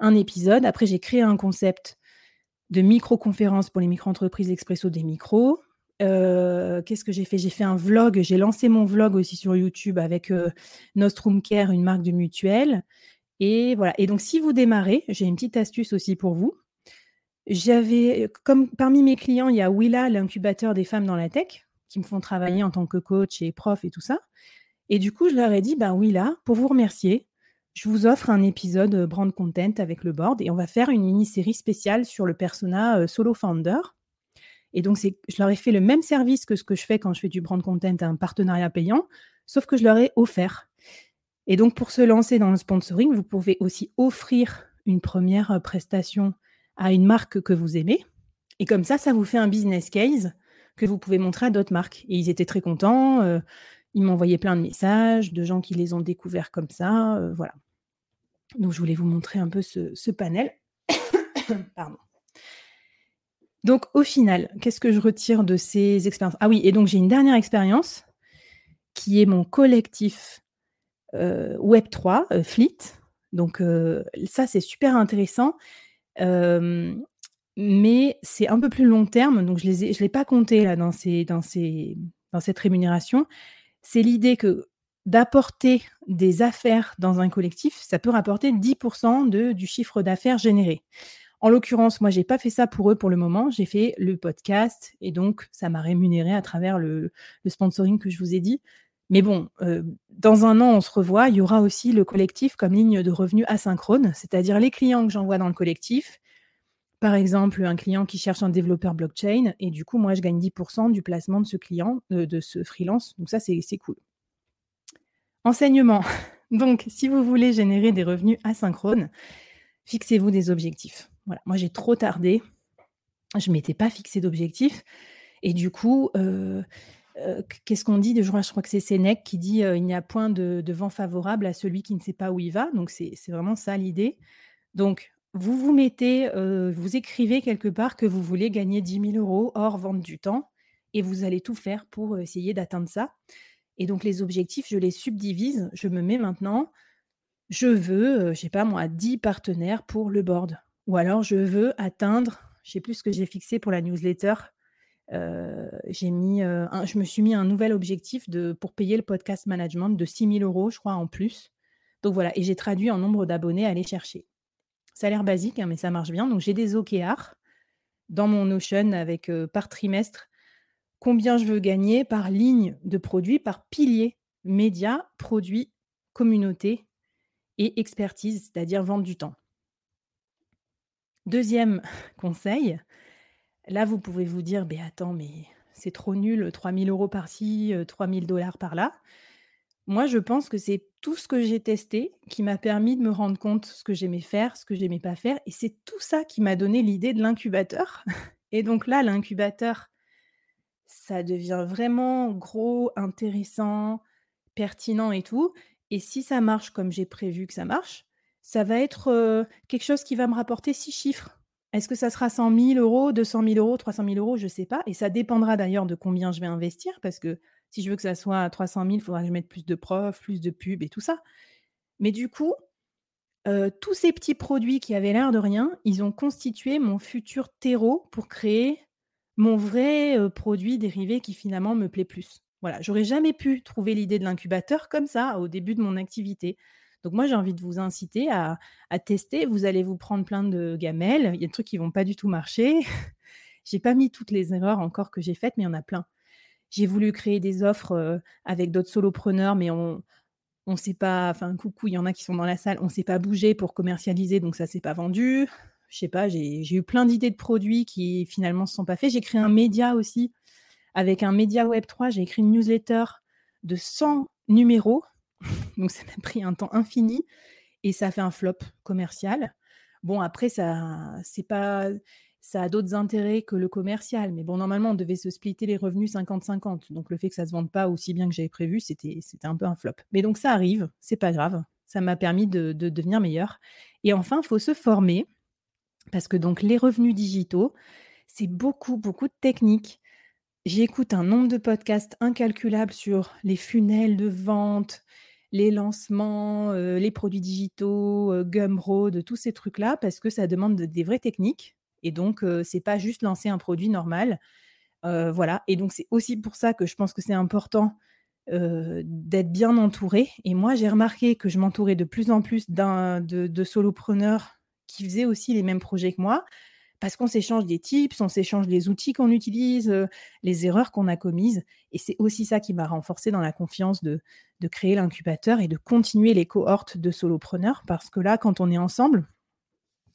Speaker 1: un épisode. Après, j'ai créé un concept de micro-conférence pour les micro-entreprises Expresso des micros. Heu, qu'est-ce que j'ai fait? J'ai fait un vlog, j'ai lancé mon vlog aussi sur YouTube avec, heu, Nostrum Care, une marque de mutuelle et voilà et donc si vous démarrez, j'ai une petite astuce aussi pour vous. J'avais comme parmi mes clients, il y a Willa, l'incubateur des femmes dans la tech, qui me font travailler en tant que coach et prof et tout ça. Et du coup, je leur ai dit: «Ben Willa, pour vous remercier, je vous offre un épisode, heu, brand content avec le board et on va faire une mini-série spéciale sur le persona, heu, solo founder» et donc je leur ai fait le même service que ce que je fais quand je fais du brand content, un partenariat payant, sauf que je leur ai offert. Et donc pour se lancer dans le sponsoring, vous pouvez aussi offrir une première re prestation à une marque que vous aimez et comme ça, ça vous fait un business case que vous pouvez montrer à d'autres marques et ils étaient très contents, heu, ils m'envoyaient plein de messages, de gens qui les ont découverts comme ça, heu, voilà. Donc je voulais vous montrer un peu ce panel. Pardon. Donc au final, qu'est-ce que je retire de ces expériences? Ah oui et donc j'ai une dernière expérience qui est mon collectif, heu, Web3, heu, Fleet. Donc ça, c'est super intéressant, mais c'est un peu plus long terme, donc je je l'ai pas compté là dans ces dans ces dans cette rémunération. C'est l'idée que d'apporter des affaires dans un collectif, ça peut rapporter 10 de du chiffre d'affaires généré. En l'occurrence, moi, j'ai pas fait ça pour eux pour le moment, j'ai fait le podcast et donc ça m'a rémunéré à travers le le sponsoring que je vous ai dit. Mais bon, heu, dans 1 an, on se revoit, il y aura aussi le collectif comme ligne de revenus asynchrone, c'est-à-dire les clients que j'envoie dans le collectif. Par exemple, un client qui cherche un développeur blockchain et du coup, moi, je gagne 10% du placement de ce client, heu, de ce freelance, donc ça, c'est cool. Enseignement, donc si vous voulez générer des revenus asynchrones, fixez-vous des objectifs. Voilà, moi, j'ai trop tardé, je m'étais pas fixé d'objectifs et du coup, heu qu qu'est-ce qu'on dit? Crois je crois que c'est Sénèque qui dit, heu: «Il n'y a point de de vent favorable à celui qui ne sait pas où il va», donc c'est vraiment ça l'idée. Donc vous vous mettez, heu, vous écrivez quelque part que vous voulez gagner 10 000 € hors vente du temps et vous allez tout faire pour essayer d'atteindre ça et donc les objectifs, je les subdivise. Je me mets maintenant, je veux, je sais pas moi, 10 partenaires pour le board ou alors je veux atteindre, je sais plus ce que j'ai fixé pour la newsletter, j'ai mis, je me suis mis un nouvel objectif de pour payer le podcast management de 6 000 € je crois en plus. Donc voilà et j'ai traduit en nombre d'abonnés à aller chercher. Ça a l'air basique, hein, mais ça marche bien. Donc j'ai des OKR dans mon Notion avec, par trimestre, combien je veux gagner par ligne de produits, par pilier, médias, produits, communauté et expertise, c'est-à-dire vente du temps. 2e conseil, là, vous pouvez vous dire: «Beh, attends, mais c'est trop nul, 3 000 € par-ci, heu, 3 000 $ par-là». Moi, je pense que c'est tout ce que j'ai testé qui m'a permis de me rendre compte ce que j'aimais faire, ce que j'aimais pas faire et c'est tout ça qui m'a donné l'idée de l'incubateur et donc là, l'incubateur, ça devient vraiment gros, intéressant, pertinent et tout et si ça marche comme j'ai prévu que ça marche, ça va être, heu, quelque chose qui va me rapporter 6 chiffres. Est-ce que ça sera 100 000 €, 200 000 €, 300 000 €? Je sais pas et ça dépendra d'ailleurs de combien je vais investir parce que si je veux que ça soit à 300 000, il faudra que je mette plus de profs, plus de pubs et tout ça. Mais du coup, heu, tous ces petits produits qui avaient l'air de rien, ils ont constitué mon futur terreau pour créer mon vrai, heu, produit dérivé qui finalement me plaît plus. Voilà, j'aurais jamais pu trouver l'idée de l'incubateur comme ça au début de mon activité. Donc moi, j'ai envie de vous inciter à tester. Vous allez vous prendre plein de gamelles, il y a des trucs qui vont pas du tout marcher. J'ai pas mis toutes les erreurs encore que j'ai faites, mais il y en a plein. J'ai voulu créer des offres, heu, avec d'autres solopreneurs, mais on on s'est pas enfin coucou, il y en a qui sont dans la salle, on s'est pas bougé pour commercialiser, donc ça s'est pas vendu. Je sais pas, j'ai eu plein d'idées de produits qui finalement se sont pas faits. J'ai créé un média aussi avec un média Web3, j'ai écrit une newsletter de 100 numéros Donc ça m'a pris un temps infini et ça a fait un flop commercial. Bon après ça c'est pas ça a d'autres intérêts que le commercial, mais bon normalement on devait se splitter les revenus 50-50. Donc le fait que ça se vende pas aussi bien que j'avais prévu, c'était un peu un flop. Mais donc ça arrive, c'est pas grave. Ça m'a permis de de devenir meilleure et enfin, il faut se former parce que donc les revenus digitaux, c'est beaucoup, beaucoup de techniques. J'écoute un nombre de podcasts incalculable sur les funnels de vente, les lancements, heu, les produits digitaux, heu, Gumroad, tous ces trucs-là, parce que ça demande de des vraies techniques et donc heu, c'est pas juste lancer un produit normal. Heu, voilà et donc c'est aussi pour ça que je pense que c'est important, heu, d'être bien entouré et moi j'ai remarqué que je m'entourais de plus en plus de solopreneurs qui faisaient aussi les mêmes projets que moi. Parce qu'on s'échange des tips, on s'échange les outils qu'on utilise, heu, les erreurs qu'on a commises et c'est aussi ça qui m'a renforcée dans la confiance de créer l'incubateur et de continuer les cohortes de solopreneurs. Parce que là, quand on est ensemble,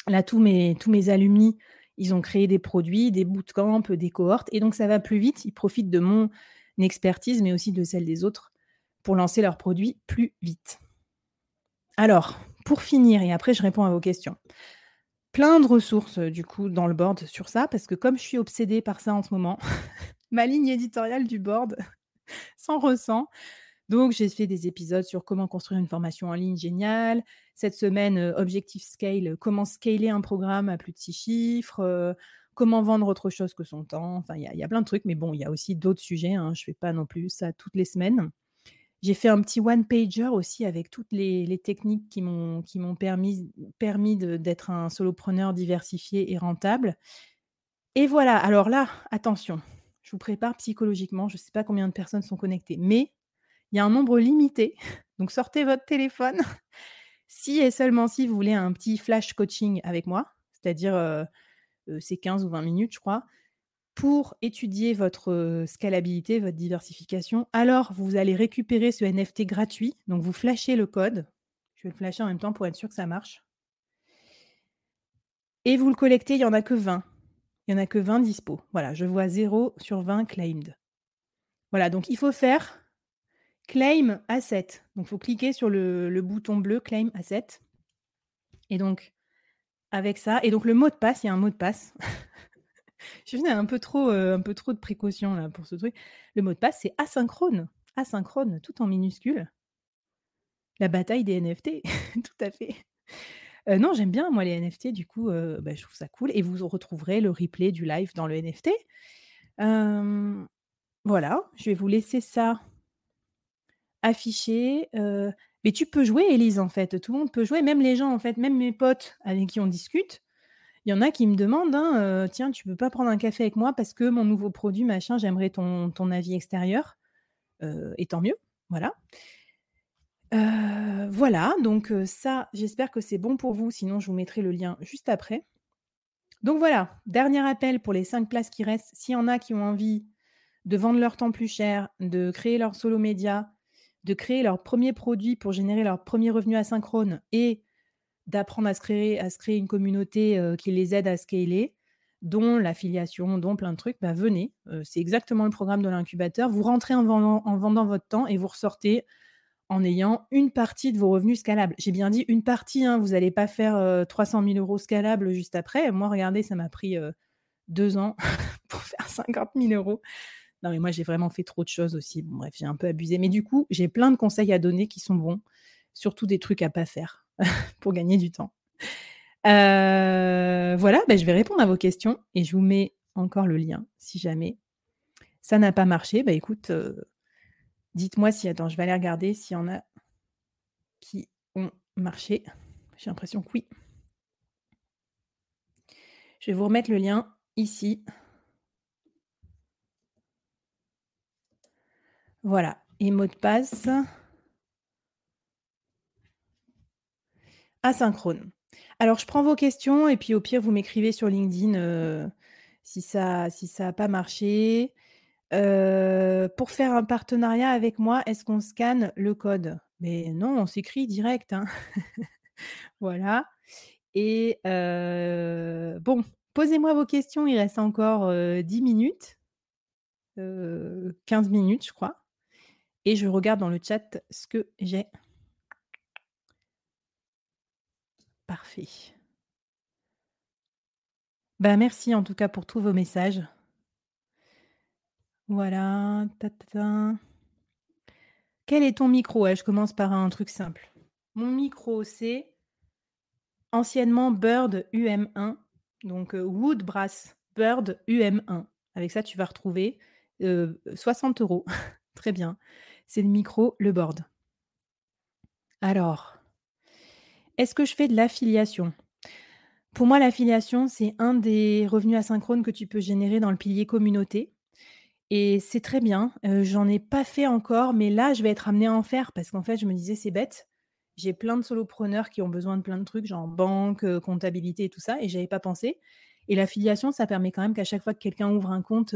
Speaker 1: là tous mes tous alumni, ils ont créé des produits, des bootcamps, des cohortes et donc ça va plus vite. Ils profitent de mon expertise, mais aussi de celle des autres pour lancer leurs produits plus vite. Alors, pour finir et après je réponds à vos questions. Plein de ressources, heu, du coup, dans le board sur ça, parce que comme je suis obsédée par ça en ce moment, ma ligne éditoriale du board s'en ressent. Donc j'ai fait des épisodes sur comment construire une formation en ligne géniale. Cette semaine, heu, Objectif Scale, heu, comment scaler un programme à plus de 6 chiffres, comment vendre autre chose que son temps. Enfin, il y a plein de trucs, mais bon, il y a aussi d'autres sujets, hein, je fais pas non plus ça toutes les semaines. J'ai fait un petit one pager aussi avec toutes les techniques qui m'ont permis d'être un solopreneur diversifié et rentable et voilà. Alors là, attention, je vous prépare psychologiquement, je sais pas combien de personnes sont connectées, mais il y a un nombre limité, donc sortez votre téléphone si et seulement si vous voulez un petit flash coaching avec moi, c'est-à-dire, heu heu, c'est 15 ou 20 minutes, je crois, pour étudier votre, scalabilité, votre diversification. Alors vous allez récupérer ce NFT gratuit, donc vous flashez le code. Je vais le flasher en même temps pour être sûre que ça marche et vous le collectez, il y en a que 20. Il y en a que 20 dispo. Voilà, je vois 0 sur 20 claimed. Voilà, donc il faut faire claim asset. Donc faut cliquer sur le le bouton bleu claim asset et donc avec ça et donc le mot de passe, il y a un mot de passe. Je faisais un peu trop, heu, un peu trop de précautions là pour ce truc. Le mot de passe, c'est asynchrone, asynchrone, tout en minuscules. La bataille des NFT, tout à fait. Heu, non, j'aime bien moi les NFT du coup, heu, bah, je trouve ça cool et vous retrouverez le replay du live dans le NFT. Voilà, je vais vous laisser ça affiché, mais tu peux jouer Élise, en fait, tout le monde peut jouer, même les gens, en fait, même mes potes avec qui on discute, il y en a qui me demandent, hein, heu: «Tiens, tu peux pas prendre un café avec moi parce que mon nouveau produit machin, j'aimerais ton avis extérieur», heu et tant mieux, voilà. Heu, voilà, donc ça, j'espère que c'est bon pour vous, sinon je vous mettrai le lien juste après. Donc voilà, dernier appel pour les 5 places qui restent. S'il y en a qui ont envie de vendre leur temps plus cher, de créer leur solo média, de créer leur 1er produit pour générer leur 1er revenu asynchrone et d'apprendre à se créer une communauté, heu, qui les aide à scaler, dont l'affiliation, dont plein de trucs, bah, venez, heu, c'est exactement le programme de l'incubateur. Vous rentrez en vendant en vendant votre temps et vous ressortez en ayant une partie de vos revenus scalables. J'ai bien dit une partie, hein, vous allez pas faire, heu, 300 000 € scalables juste après. Moi, regardez, ça m'a pris, heu, 2 ans pour faire 50 000 €. Non, mais moi, j'ai vraiment fait trop de choses aussi. Bref, j'ai un peu abusé, mais du coup, j'ai plein de conseils à donner qui sont bons, surtout des trucs à pas faire pour gagner du temps. Heu, voilà, bah, je vais répondre à vos questions et je vous mets encore le lien si jamais ça n'a pas marché. Bah, écoute, heu, dites-moi si attends, je vais aller regarder s'il y en a qui ont marché. J'ai l'impression que oui. Je vais vous remettre le lien ici. Voilà et mot de passe asynchrone. Alors je prends vos questions et puis au pire, vous m'écrivez sur LinkedIn, heu, si ça si ça a pas marché. Heu, pour faire un partenariat avec moi, est-ce qu'on scanne le code? Mais non, on s'écrit direct, hein. Voilà et heu, bon, posez-moi vos questions, il reste encore, heu, 10 minutes. Heu, 15 minutes, je crois et je regarde dans le chat ce que j'ai. Parfait. Bah, merci en tout cas pour tous vos messages. Voilà. Quel est ton micro? Je commence par un truc simple. Mon micro, c'est anciennement Bird UM1, donc heu, Wood Brass Bird UM1. Avec ça, tu vas retrouver, heu, 60 €. Très bien. C'est le micro, le board. Alors est-ce que je fais de l'affiliation? Pour moi, l'affiliation, c'est un des revenus asynchrones que tu peux générer dans le pilier communauté et c'est très bien. J'en ai pas fait encore, mais là, je vais être amenée à en faire parce qu'en fait, je me disais: «C'est bête». J'ai plein de solopreneurs qui ont besoin de plein de trucs, genre banque, comptabilité et tout ça et j'y avais pas pensé et l'affiliation, ça permet quand même qu'à chaque fois que quelqu'un ouvre un compte,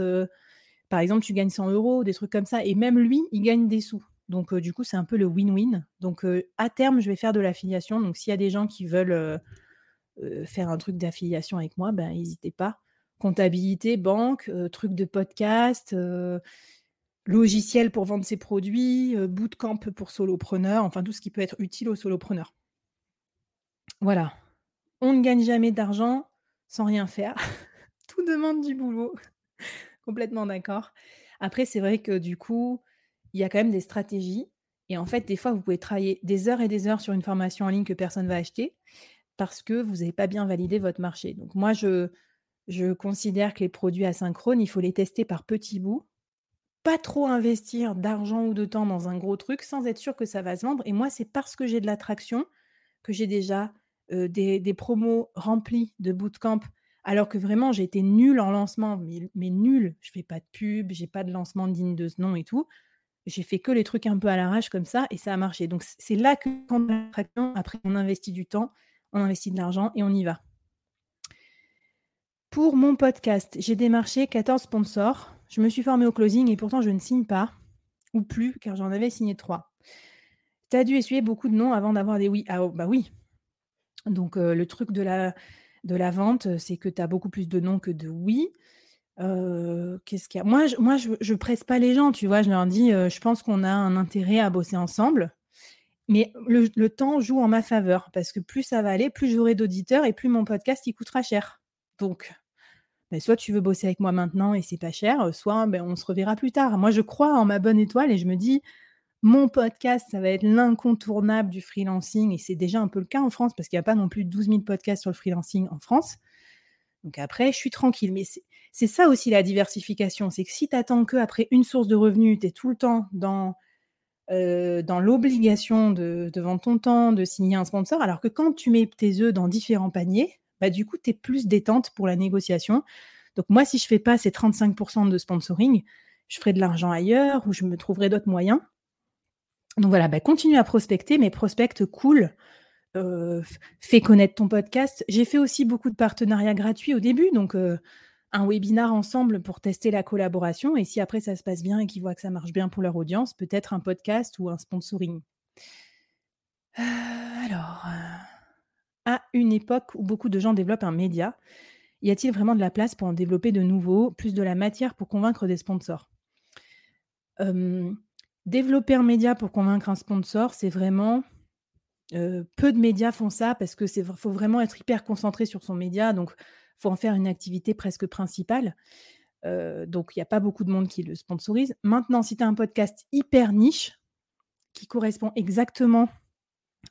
Speaker 1: par exemple, tu gagnes 100 €, des trucs comme ça et même lui, il gagne des sous. Donc du coup, c'est un peu le win-win. Donc à terme, je vais faire de l'affiliation. Donc s'il y a des gens qui veulent, faire un truc d'affiliation avec moi, ben, hésitez pas. Comptabilité, banque, heu, trucs de podcast, logiciel pour vendre ses produits, bootcamp pour solopreneurs, enfin tout ce qui peut être utile aux solopreneurs. Voilà. On ne gagne jamais d'argent sans rien faire. Tout demande du boulot. Complètement d'accord. Après, c'est vrai que du coup, il y a quand même des stratégies et en fait, des fois, vous pouvez travailler des heures et des heures sur une formation en ligne que personne va acheter parce que vous avez pas bien validé votre marché. Donc moi, je considère que les produits asynchrones, il faut les tester par petits bouts, pas trop investir d'argent ou de temps dans un gros truc sans être sûr que ça va se vendre et moi, c'est parce que j'ai de l'attraction que j'ai déjà, heu, des promos remplis de bootcamp alors que vraiment j'étais nulle en lancement, mais mais nulle. Je fais pas de pub, j'ai pas de lancement digne de ce nom et tout. J'ai fait que les trucs un peu à l'arrache comme ça et ça a marché. Donc c'est là que quand on a après on investit du temps, on investit de l'argent et on y va. Pour mon podcast, j'ai démarché 14 sponsors. Je me suis formée au closing et pourtant je ne signe pas ou plus car j'en avais signé 3. Tu as dû essuyer beaucoup de non avant d'avoir des oui. Ah oh, bah oui. Donc heu, le truc de la de la vente, c'est que tu as beaucoup plus de non que de oui. Qu'est-ce qu'il y a? Moi je moi je presse pas les gens, tu vois? Je leur dis, «Je pense qu'on a un intérêt à bosser ensemble». Mais le temps joue en ma faveur parce que plus ça va aller, plus j'aurai d'auditeurs et plus mon podcast, il coûtera cher. Donc, beh, soit tu veux bosser avec moi maintenant et c'est pas cher, soit, beh, on se reverra plus tard. Moi, je crois en ma bonne étoile et je me dis: «Mon podcast, ça va être l'incontournable du freelancing» et c'est déjà un peu le cas en France parce qu'il y a pas non plus 12 000 podcasts sur le freelancing en France. Donc après, je suis tranquille. Mais c'est c'est ça aussi la diversification, c'est que si tu attends qu'après une source de revenus, tu es tout le temps dans, heu, dans l'obligation de de vendre ton temps, de signer un sponsor, alors que quand tu mets tes œufs dans différents paniers, bah, du coup, tu es plus détente pour la négociation. Donc moi, si je fais pas ces 35% de sponsoring, je ferai de l'argent ailleurs ou je me trouverai d'autres moyens. Donc voilà, bah, continue à prospecter, mais prospecte cool, heu, f fais connaître ton podcast. J'ai fait aussi beaucoup de partenariats gratuits au début, donc heu, un webinar ensemble pour tester la collaboration et si après ça se passe bien et qu'ils voient que ça marche bien pour leur audience, peut-être un podcast ou un sponsoring. Heu, alors, heu, à une époque où beaucoup de gens développent un média, y a-t-il vraiment de la place pour en développer de nouveaux, plus de la matière pour convaincre des sponsors? Développer un média pour convaincre un sponsor, c'est vraiment Heu, peu de médias font ça parce que c'est faut vraiment être hyper concentré sur son média, donc faut en faire une activité presque principale. Donc il y a pas beaucoup de monde qui le sponsorise. Maintenant, si tu as un podcast hyper niche, qui correspond exactement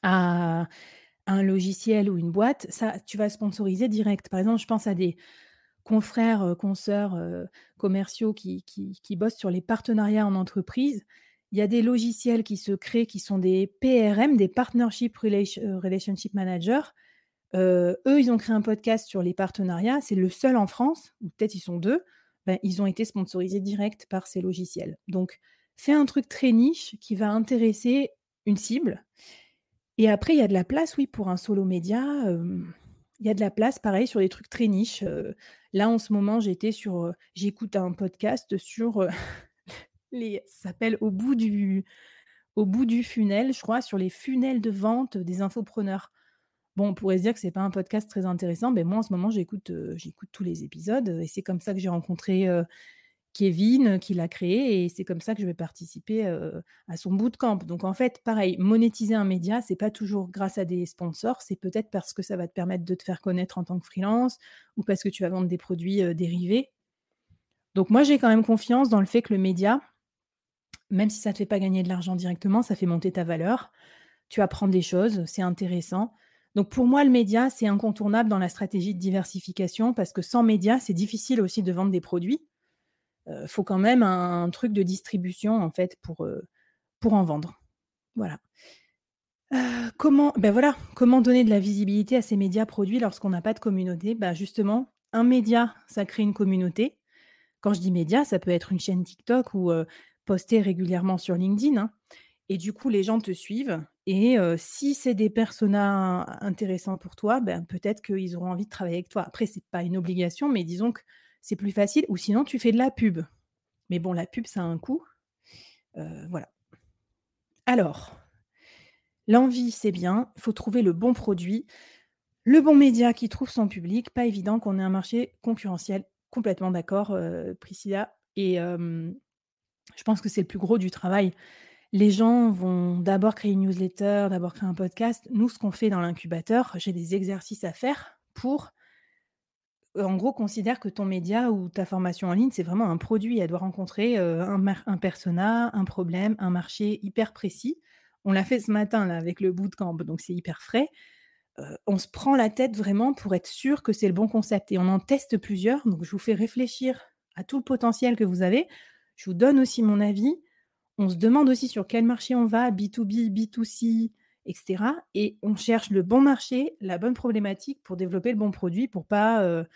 Speaker 1: à un logiciel ou une boîte, ça, tu vas sponsoriser direct. Par exemple, je pense à des confrères, consoeurs, commerciaux qui qui qui bossent sur les partenariats en entreprise. Il y a des logiciels qui se créent qui sont des PRM, des Partnership heu, Relationship Manager. Heu, eux, ils ont créé un podcast sur les partenariats. C'est le seul en France, ou peut-être ils sont 2. Ben, ils ont été sponsorisés direct par ces logiciels. Donc fais un truc très niche qui va intéresser une cible et après il y a de la place, oui, pour un solo média, il y a de la place pareil sur des trucs très niches, heu, là en ce moment j'étais sur, heu, j'écoute un podcast sur, les ça s'appelle «Au bout du au bout du funnel», je crois, sur les funnels de vente des infopreneurs. Bon, on pourrait se dire que c'est pas un podcast très intéressant, mais moi en ce moment j'écoute, j'écoute tous les épisodes, et c'est comme ça que j'ai rencontré, heu, Kevin qui l'a créé et c'est comme ça que je vais participer, à son bootcamp. Donc en fait, pareil, monétiser un média, c'est pas toujours grâce à des sponsors, c'est peut-être parce que ça va te permettre de te faire connaître en tant que freelance ou parce que tu vas vendre des produits, dérivés. Donc moi, j'ai quand même confiance dans le fait que le média, même si ça te fait pas gagner de l'argent directement, ça fait monter ta valeur. Tu apprends des choses, c'est intéressant. Donc pour moi, le média, c'est incontournable dans la stratégie de diversification parce que sans média, c'est difficile aussi de vendre des produits. Il faut quand même un truc de distribution en fait pour, pour en vendre. Voilà. Heu, comment ben voilà, comment donner de la visibilité à ces médias produits lorsqu'on n'a pas de communauté? Bah, justement, un média, ça crée une communauté. Quand je dis média, ça peut être une chaîne TikTok ou, poster régulièrement sur LinkedIn, hein et du coup, les gens te suivent et si c'est des personas intéressants pour toi, ben, peut-être qu'ils auront envie de travailler avec toi. Après, c'est pas une obligation, mais disons que c'est plus facile ou sinon tu fais de la pub. Mais bon, la pub, ça a un coût. Voilà. Alors, l'envie, c'est bien, il faut trouver le bon produit, le bon média qui trouve son public. Pas évident qu'on ait un marché concurrentiel. Complètement d'accord, Priscilla et je pense que c'est le plus gros du travail. Les gens vont d'abord créer une newsletter, d'abord créer un podcast. Nous, ce qu'on fait dans l'incubateur, j'ai des exercices à faire pour Heu, en gros, considère que ton média ou ta formation en ligne, c'est vraiment un produit. Elle doit rencontrer, heu, un persona, un problème, un marché hyper précis. On l'a fait ce matin là avec le bootcamp, donc c'est hyper frais. Heu, on se prend la tête vraiment pour être sûr que c'est le bon concept et on en teste plusieurs. Donc je vous fais réfléchir à tout le potentiel que vous avez. Je vous donne aussi mon avis. On se demande aussi sur quel marché on va, B2B, B2C et cetera et on cherche le bon marché, la bonne problématique pour développer le bon produit pour pas, heu,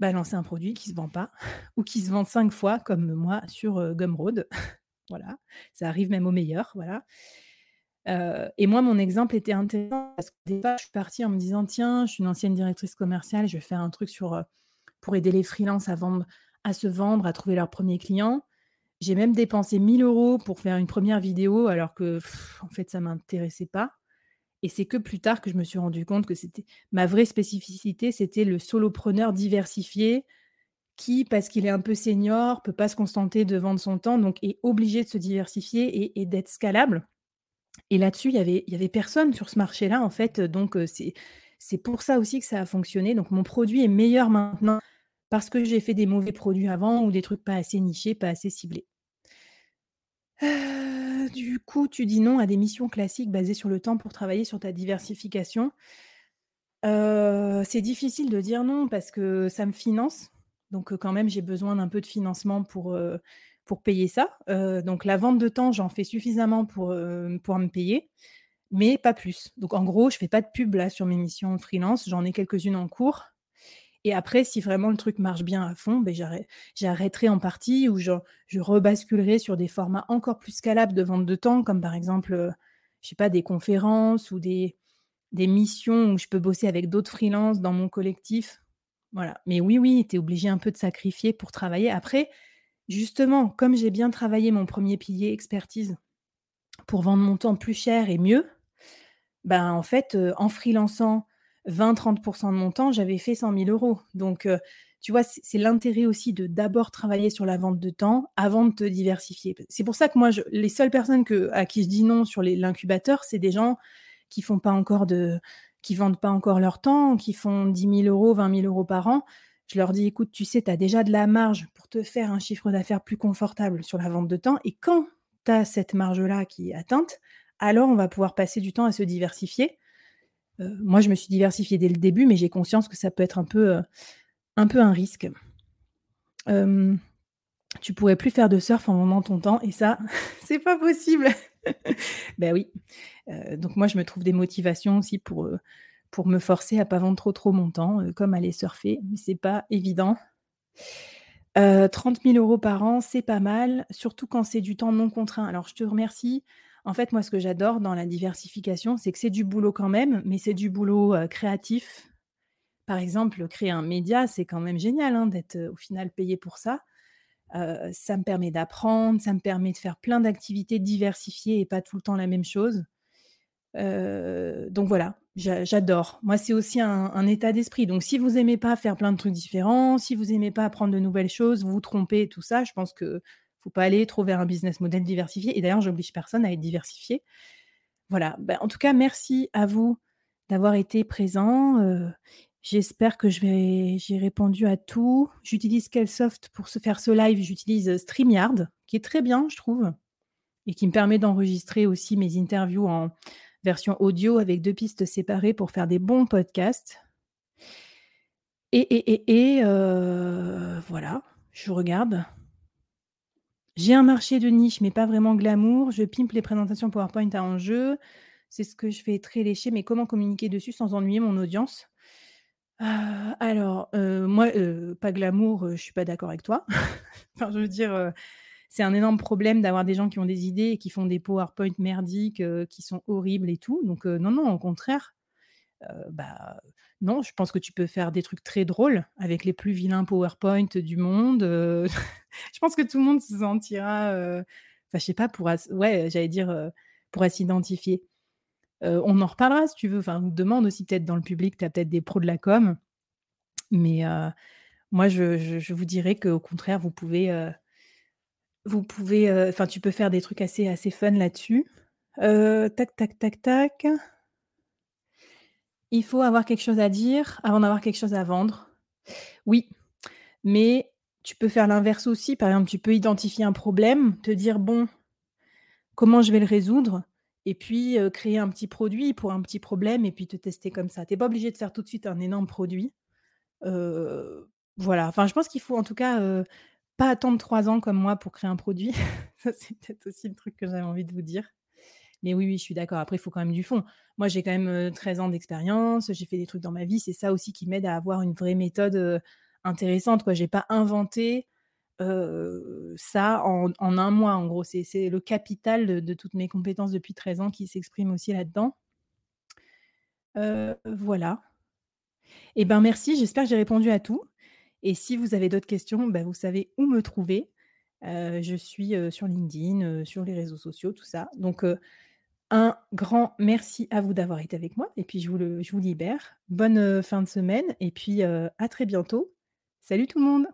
Speaker 1: bah, lancer un produit qui se vend pas ou qui se vend 5 fois comme moi sur, heu, Gumroad. Voilà, ça arrive même aux meilleurs, voilà. Heu et moi, mon exemple était intéressant parce qu'au départ, je suis partie en me disant: «Tiens, je suis une ancienne directrice commerciale, je vais faire un truc sur, heu, pour aider les freelances à vendre à se vendre, à trouver leurs premiers clients». J'ai même dépensé 1 000 € pour faire une première vidéo alors que en fait, ça m'intéressait pas. Et c'est que plus tard que je me suis rendu compte que c'était ma vraie spécificité, c'était le solopreneur diversifié qui, parce qu'il est un peu senior, peut pas se contenter de vendre son temps, donc est obligé de se diversifier et et d'être scalable. Et là-dessus, il y avait y avait personne sur ce marché-là, en fait, donc heu, c'est c'est pour ça aussi que ça a fonctionné, donc mon produit est meilleur maintenant parce que j'ai fait des mauvais produits avant ou des trucs pas assez nichés, pas assez ciblés. Heu, du coup, tu dis non à des missions classiques basées sur le temps pour travailler sur ta diversification. Heu, c'est difficile de dire non parce que ça me finance, donc heu, quand même j'ai besoin d'un peu de financement pour, pour payer ça. Donc la vente de temps, j'en fais suffisamment pour, me payer, mais pas plus. Donc en gros, je fais pas de pub là sur mes missions freelance, j'en ai quelques-unes en cours et après, si vraiment le truc marche bien à fond, j'arrê j'arrêterai en partie ou je rebasculerai sur des formats encore plus scalables de vente de temps, comme par exemple, heu, je sais pas, des conférences ou des missions où je peux bosser avec d'autres freelances dans mon collectif. Voilà. Mais oui, oui, tu es obligé un peu de sacrifier pour travailler. Après, justement, comme j'ai bien travaillé mon premier pilier expertise pour vendre mon temps plus cher et mieux, ben, en fait, heu, en freelançant 20-30% de mon temps, j'avais fait 100 000 €. Donc, heu, tu vois, c'est l'intérêt aussi de d'abord travailler sur la vente de temps avant de te diversifier. c'est pour ça que moi les seules personnes à qui je dis non sur l'incubateur, c'est des gens qui font pas encore de qui vendent pas encore leur temps, qui font 10 000 €, 20 000 € par an. Je leur dis: «Écoute, tu sais, tu as déjà de la marge pour te faire un chiffre d'affaires plus confortable sur la vente de temps et quand tu as cette marge-là qui est atteinte, alors on va pouvoir passer du temps à se diversifier». Heu, moi, je me suis diversifiée dès le début, mais j'ai conscience que ça peut être un peu, heu, un risque. Tu pourrais plus faire de surf en vendant ton temps et ça, c'est pas possible. Ben oui, heu, donc moi, je me trouve des motivations aussi pour, me forcer à pas vendre trop, mon temps, comme aller surfer, mais c'est pas évident. Heu, 30 000 € par an, c'est pas mal, surtout quand c'est du temps non contraint. Alors je te remercie. En fait, moi, ce que j'adore dans la diversification, c'est que c'est du boulot quand même, mais c'est du boulot, heu, créatif. Par exemple, créer un média, c'est quand même génial, hein, d'être, heu, au final payé pour ça. Heu, ça me permet d'apprendre, ça me permet de faire plein d'activités diversifiées et pas tout le temps la même chose. Donc voilà, j'a j'adore. Moi, c'est aussi un état d'esprit. Donc si vous aimez pas faire plein de trucs différents, si vous aimez pas apprendre de nouvelles choses, vous tromper et tout ça, je pense que faut pas aller trop vers un business model diversifié et d'ailleurs, j'oblige personne à être diversifié. Voilà, bah, en tout cas, merci à vous d'avoir été présents, heu, j'espère que j'ai répondu à tout. J'utilise quel soft pour se faire ce live? J'utilise, heu, StreamYard, qui est très bien, je trouve et qui me permet d'enregistrer aussi mes interviews en version audio avec 2 pistes séparées pour faire des bons podcasts. Et et et et heu, voilà, je regarde. J'ai un marché de niche, mais pas vraiment glamour. Je pimpe les présentations PowerPoint à enjeux. C'est ce que je fais très léché, mais comment communiquer dessus sans ennuyer mon audience? Heu, alors, heu, moi, heu, pas glamour, heu, je suis pas d'accord avec toi. Enfin, je veux dire, c'est un énorme problème d'avoir des gens qui ont des idées et qui font des PowerPoint merdiques, qui sont horribles et tout. Donc, non, non, au contraire. Heu, bah, non, je pense que tu peux faire des trucs très drôles avec les plus vilains PowerPoint du monde, heu. Je pense que tout le monde se sentira, heu, enfin, je sais pas, pourra ouais, j'allais dire, heu, pourra s'identifier. On en reparlera si tu veux, enfin, on demande aussi peut-être dans le public, tu as peut-être des pros de la com. Mais, moi, je je je vous dirais qu'au contraire, vous pouvez, vous pouvez, enfin, tu peux faire des trucs assez assez fun là-dessus. Tac, tac, tac, tac. Il faut avoir quelque chose à dire avant d'avoir quelque chose à vendre. Oui, mais tu peux faire l'inverse aussi. Par exemple, tu peux identifier un problème, te dire: «Bon» «comment je vais le résoudre?» et puis, heu, créer un petit produit pour un petit problème et puis te tester comme ça. Tu es pas obligé de faire tout de suite un énorme produit. Heu, voilà, enfin, je pense qu'il faut en tout cas, heu, pas attendre 3 ans comme moi pour créer un produit. Ça, c'est peut-être aussi le truc que j'avais envie de vous dire. Mais oui, oui, je suis d'accord. Après, il faut quand même du fond. Moi, j'ai quand même, heu, 13 ans d'expérience, j'ai fait des trucs dans ma vie. C'est ça aussi qui m'aide à avoir une vraie méthode, intéressante, quoi. J'ai pas inventé, ça en 1 mois, en gros. C'est le capital de toutes mes compétences depuis 13 ans qui s'exprime aussi là-dedans. Voilà. Et ben, merci, j'espère que j'ai répondu à tout et si vous avez d'autres questions, bah, vous savez où me trouver. Je suis, sur LinkedIn, sur les réseaux sociaux, tout ça. Donc, un grand merci à vous d'avoir été avec moi et puis je vous le libère. Bonne, heu, fin de semaine et puis, heu, à très bientôt. Salut tout le monde!